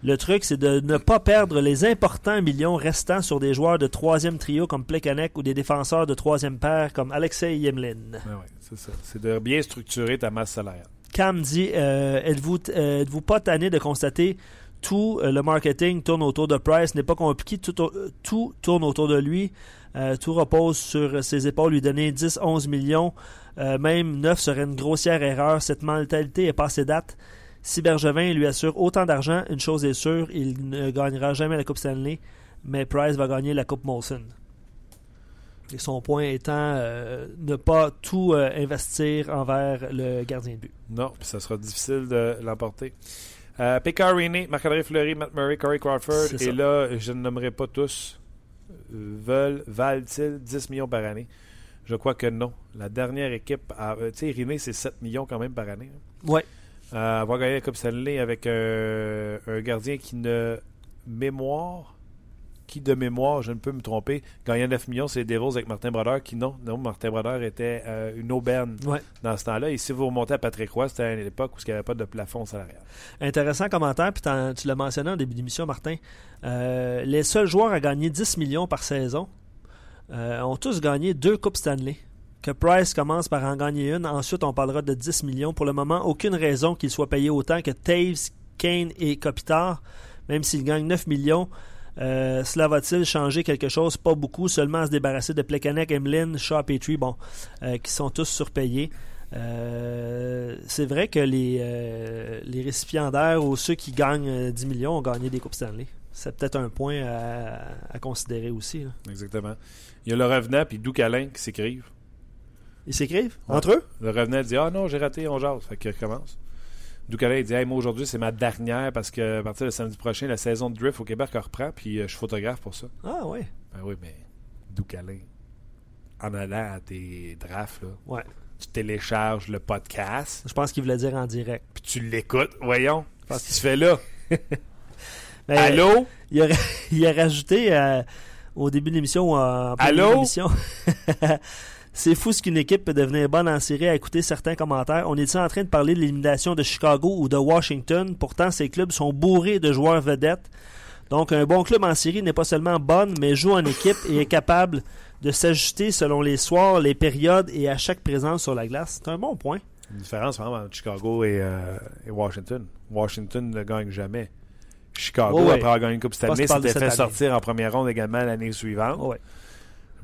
Le truc, c'est de ne pas perdre les importants millions restants sur des joueurs de troisième trio comme Plekanec ou des défenseurs de troisième paire comme Alexei Yemlin. Ben ouais, c'est ça. C'est de bien structurer ta masse salariale. Cam dit euh, Êtes-vous euh, êtes-vous pas tanné de constater tout euh, le marketing tourne autour de Price n'est pas compliqué, tout, tout tourne autour de lui, tout repose sur ses épaules, lui donner 10-11 millions, euh, même 9 serait une grossière erreur. Cette mentalité est passée date. Si Bergevin lui assure autant d'argent, une chose est sûre, il ne gagnera jamais la Coupe Stanley, mais Price va gagner la Coupe Molson. Et son point étant euh, ne pas tout euh, investir envers le gardien de but. Non, puis ça sera difficile de l'emporter. Euh, Marc-André Fleury, Matt Murray, Corey Crawford, et là, je ne nommerai pas tous, euh, veulent, valent-ils 10 millions par année? Je crois que non. La dernière équipe, tu sais, Riné, c'est 7 millions quand même par année. hein. Ouais. Euh, avoir gagné la Coupe Stanley avec un gardien qui ne mémoire, qui de mémoire, je ne peux me tromper, gagnait 9 millions, c'est les Devils avec Martin Brodeur, qui non, non, Martin Brodeur était euh, une aubaine Ouais. dans ce temps-là. Et si vous remontez à Patrick Roy, c'était à une époque où il n'y avait pas de plafond salarial. Intéressant commentaire, puis tu l'as mentionné en début d'émission, Martin. Euh, les seuls joueurs à gagner 10 millions par saison euh, ont tous gagné deux Coupes Stanley. Que Price commence par en gagner une. Ensuite, on parlera de 10 millions. Pour le moment, aucune raison qu'il soit payé autant que Taves, Kane et Kopitar, même s'il gagne 9 millions. Euh, cela va-t-il changer quelque chose? Pas beaucoup, seulement à se débarrasser de Plekanec, Emlyn, Shaw, Petrie, bon, euh, qui sont tous surpayés. Euh, c'est vrai que les, les récipiendaires ou ceux qui gagnent 10 millions ont gagné des Coupes Stanley. C'est peut-être un point à, à considérer aussi. Exactement. Il y a le revenant puis Doug Alain qui s'écrivent. Ils s'écrivent Ouais. entre eux? Le revenant dit Ah non, j'ai raté, on jase. Fait qu'il recommence. Doug Alain il dit hey, Moi aujourd'hui, c'est ma dernière parce que à partir de samedi prochain, la saison de drift au Québec reprend puis euh, je suis photographe pour ça. Ah ouais. Ben oui, mais Doug Alain, en allant à tes drafts, là, Ouais. tu télécharges le podcast Je pense qu'il voulait dire en direct. puis tu l'écoutes. Voyons. Qu'est-ce qu'il se fait là? Mais Allô? Il a, il a rajouté euh, au début de l'émission milieu Allô? de. C'est fou ce qu'une équipe peut devenir bonne en série à écouter certains commentaires. On est en train de parler de l'élimination de Chicago ou de Washington? Pourtant, ces clubs sont bourrés de joueurs vedettes. Donc, un bon club en série n'est pas seulement bonne, mais joue en équipe et est capable de s'ajuster selon les soirs, les périodes et à chaque présence sur la glace. C'est un bon point. Une différence vraiment entre Chicago et, euh, et Washington. Washington ne gagne jamais. Chicago, ouais. après avoir gagné une Coupe Stanley, s'était fait année. sortir en première ronde également l'année suivante. Ouais.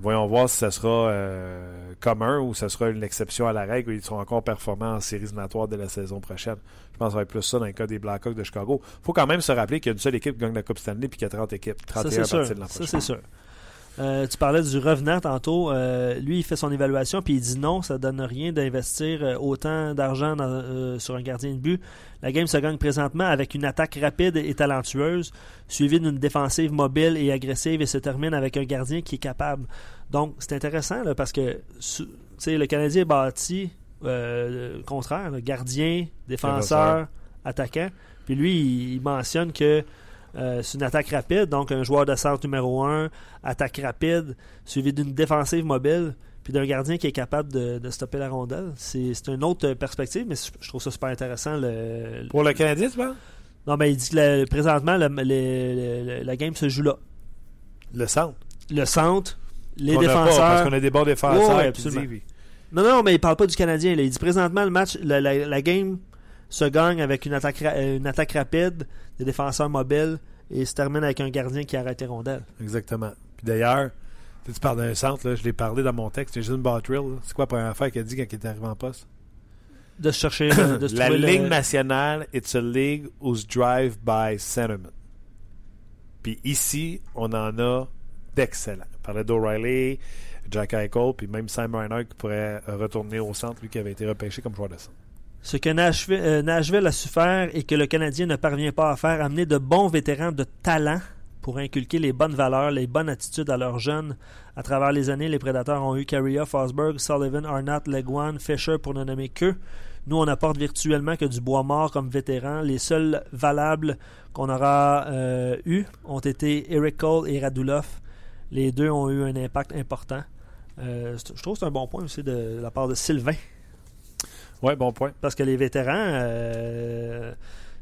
Voyons voir si ça sera euh, commun ou ça sera une exception à la règle ou ils seront encore performants en séries éliminatoires de la saison prochaine. Je pense que ça va être plus ça dans le cas des Blackhawks de Chicago. faut quand même se rappeler qu'il y a une seule équipe qui gagne la Coupe Stanley puis qu'il y a 30 équipes. Ça, 31 c'est à sûr. partir de l'an Ça, prochain. c'est sûr. Euh, tu parlais du revenant tantôt. Euh, lui, il fait son évaluation puis il dit non, ça donne rien d'investir euh, autant d'argent dans- sur un gardien de but. La game se gagne présentement avec une attaque rapide et talentueuse, suivie d'une défensive mobile et agressive et se termine avec un gardien qui est capable. Donc, c'est intéressant là, parce que le Canadien est bâti euh, le contraire, là, gardien, défenseur, attaquant. Puis lui, il mentionne que euh, c'est une attaque rapide, donc un joueur de centre numéro 1, attaque rapide, suivi d'une défensive mobile, puis d'un gardien qui est capable de, de stopper la rondelle. C'est une autre perspective, mais je trouve ça super intéressant. Le, le- Pour le Canadien, tu penses? Non, mais il dit que présentement, la game se joue là. Le centre? Le centre, les On a pas, parce défenseurs. qu'on a des bons défenseurs. Ouais, absolument. Non, non, mais il parle pas du Canadien. là. Il dit présentement, le match, la, la- la game se gagne avec une attaque, ra- euh, une attaque rapide, des défenseurs mobiles, et se termine avec un gardien qui arrête les rondelles. Exactement. Puis d'ailleurs, tu sais, tu parles d'un centre, là, je l'ai parlé dans mon texte, Jason Bottrill. C'est quoi la première affaire qu'il a dit quand il est arrivé en poste? De se chercher. de se La le- Ligue nationale, it's a league who's drive by sentiment. Puis ici, on en a d'excellents. On parlait d'O'Reilly, Jack Eichel, puis même Sam Reinhardt qui pourrait euh, retourner au centre, lui qui avait été repêché comme joueur de centre. Ce que Nashville, euh, Nashville a su faire et que le Canadien ne parvient pas à faire, amener de bons vétérans de talent pour inculquer les bonnes valeurs, les bonnes attitudes à leurs jeunes. À travers les années, les Prédateurs ont eu Carrier, Fosberg, Sullivan, Arnott, Leguan, Fisher pour ne nommer que. Nous, on apporte virtuellement que du bois mort comme vétérans. Les seuls valables qu'on aura eu ont été Eric Cole et Radulov. Les deux ont eu un impact important. Euh, je trouve que c'est un bon point aussi de la part de Sylvain. Ouais, bon point. Parce que les vétérans, euh,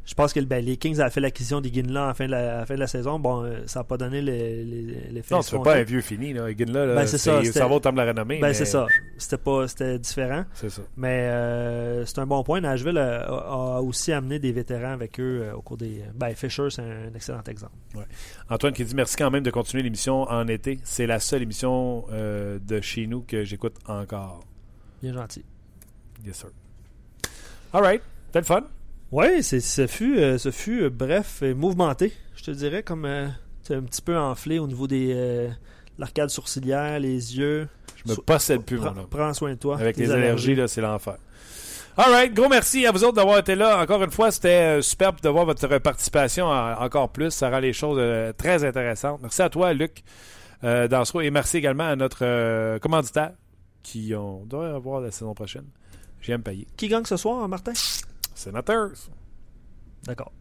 je pense que ben, les Kings avaient fait l'acquisition des Ginla à la fin de la, à la fin de la saison. Bon, euh, ça n'a pas donné les- les- l'effet Non, escompté. pas un vieux fini, là. Ben, c'est ça, c'est- ça va au terme de la renommée. Ben, mais- c'est ça. C'était pas, c'était différent. C'est ça. Mais euh, c'est un bon point. Nashville a, aussi amené des vétérans avec eux euh, au cours des. Ben, Fisher, c'est un excellent exemple. Antoine qui dit merci quand même de continuer l'émission en été. C'est la seule émission de chez nous que j'écoute encore. Bien gentil. Yes, sir. All right. C'était le fun. Oui, c'est, ce fut, euh, ce fut euh, bref et mouvementé, je te dirais, comme euh, un petit peu enflé au niveau des euh, l'arcade sourcilière, les yeux. Je me So- possède plus, mon homme. prends soin de toi. Avec les allergies, là, c'est l'enfer. All right. Gros merci à vous autres d'avoir été là. Encore une fois, c'était euh, superbe de voir votre participation en- encore plus. Ça rend les choses euh, très intéressantes. Merci à toi, Luc euh, Dansereau. Et merci également à notre euh, commanditaire qui on doit avoir la saison prochaine. J'aime payer. Qui gagne ce soir, Martin? Sénateurs. D'accord.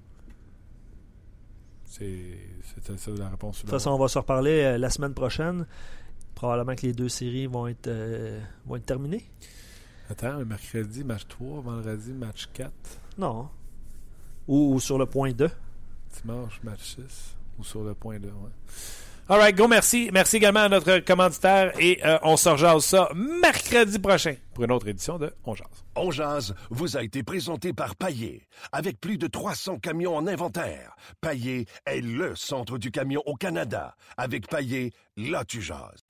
C'est c'était ça la réponse. De toute façon, on va se reparler euh, la semaine prochaine. Probablement que les deux séries vont être, euh, vont être terminées. Attends, le mercredi, match 3, vendredi, match 4, Non. Ou, ou sur le point 2. dimanche, match 6, ou sur le point 2, ouais. All right, go, merci. Merci également à notre commanditaire et euh, on se rejase ça mercredi prochain pour une autre édition de On Jase. On Jase vous a été présenté par Paillé. Avec plus de 300 camions en inventaire, Paillé est le centre du camion au Canada. Avec Paillé, là tu jases.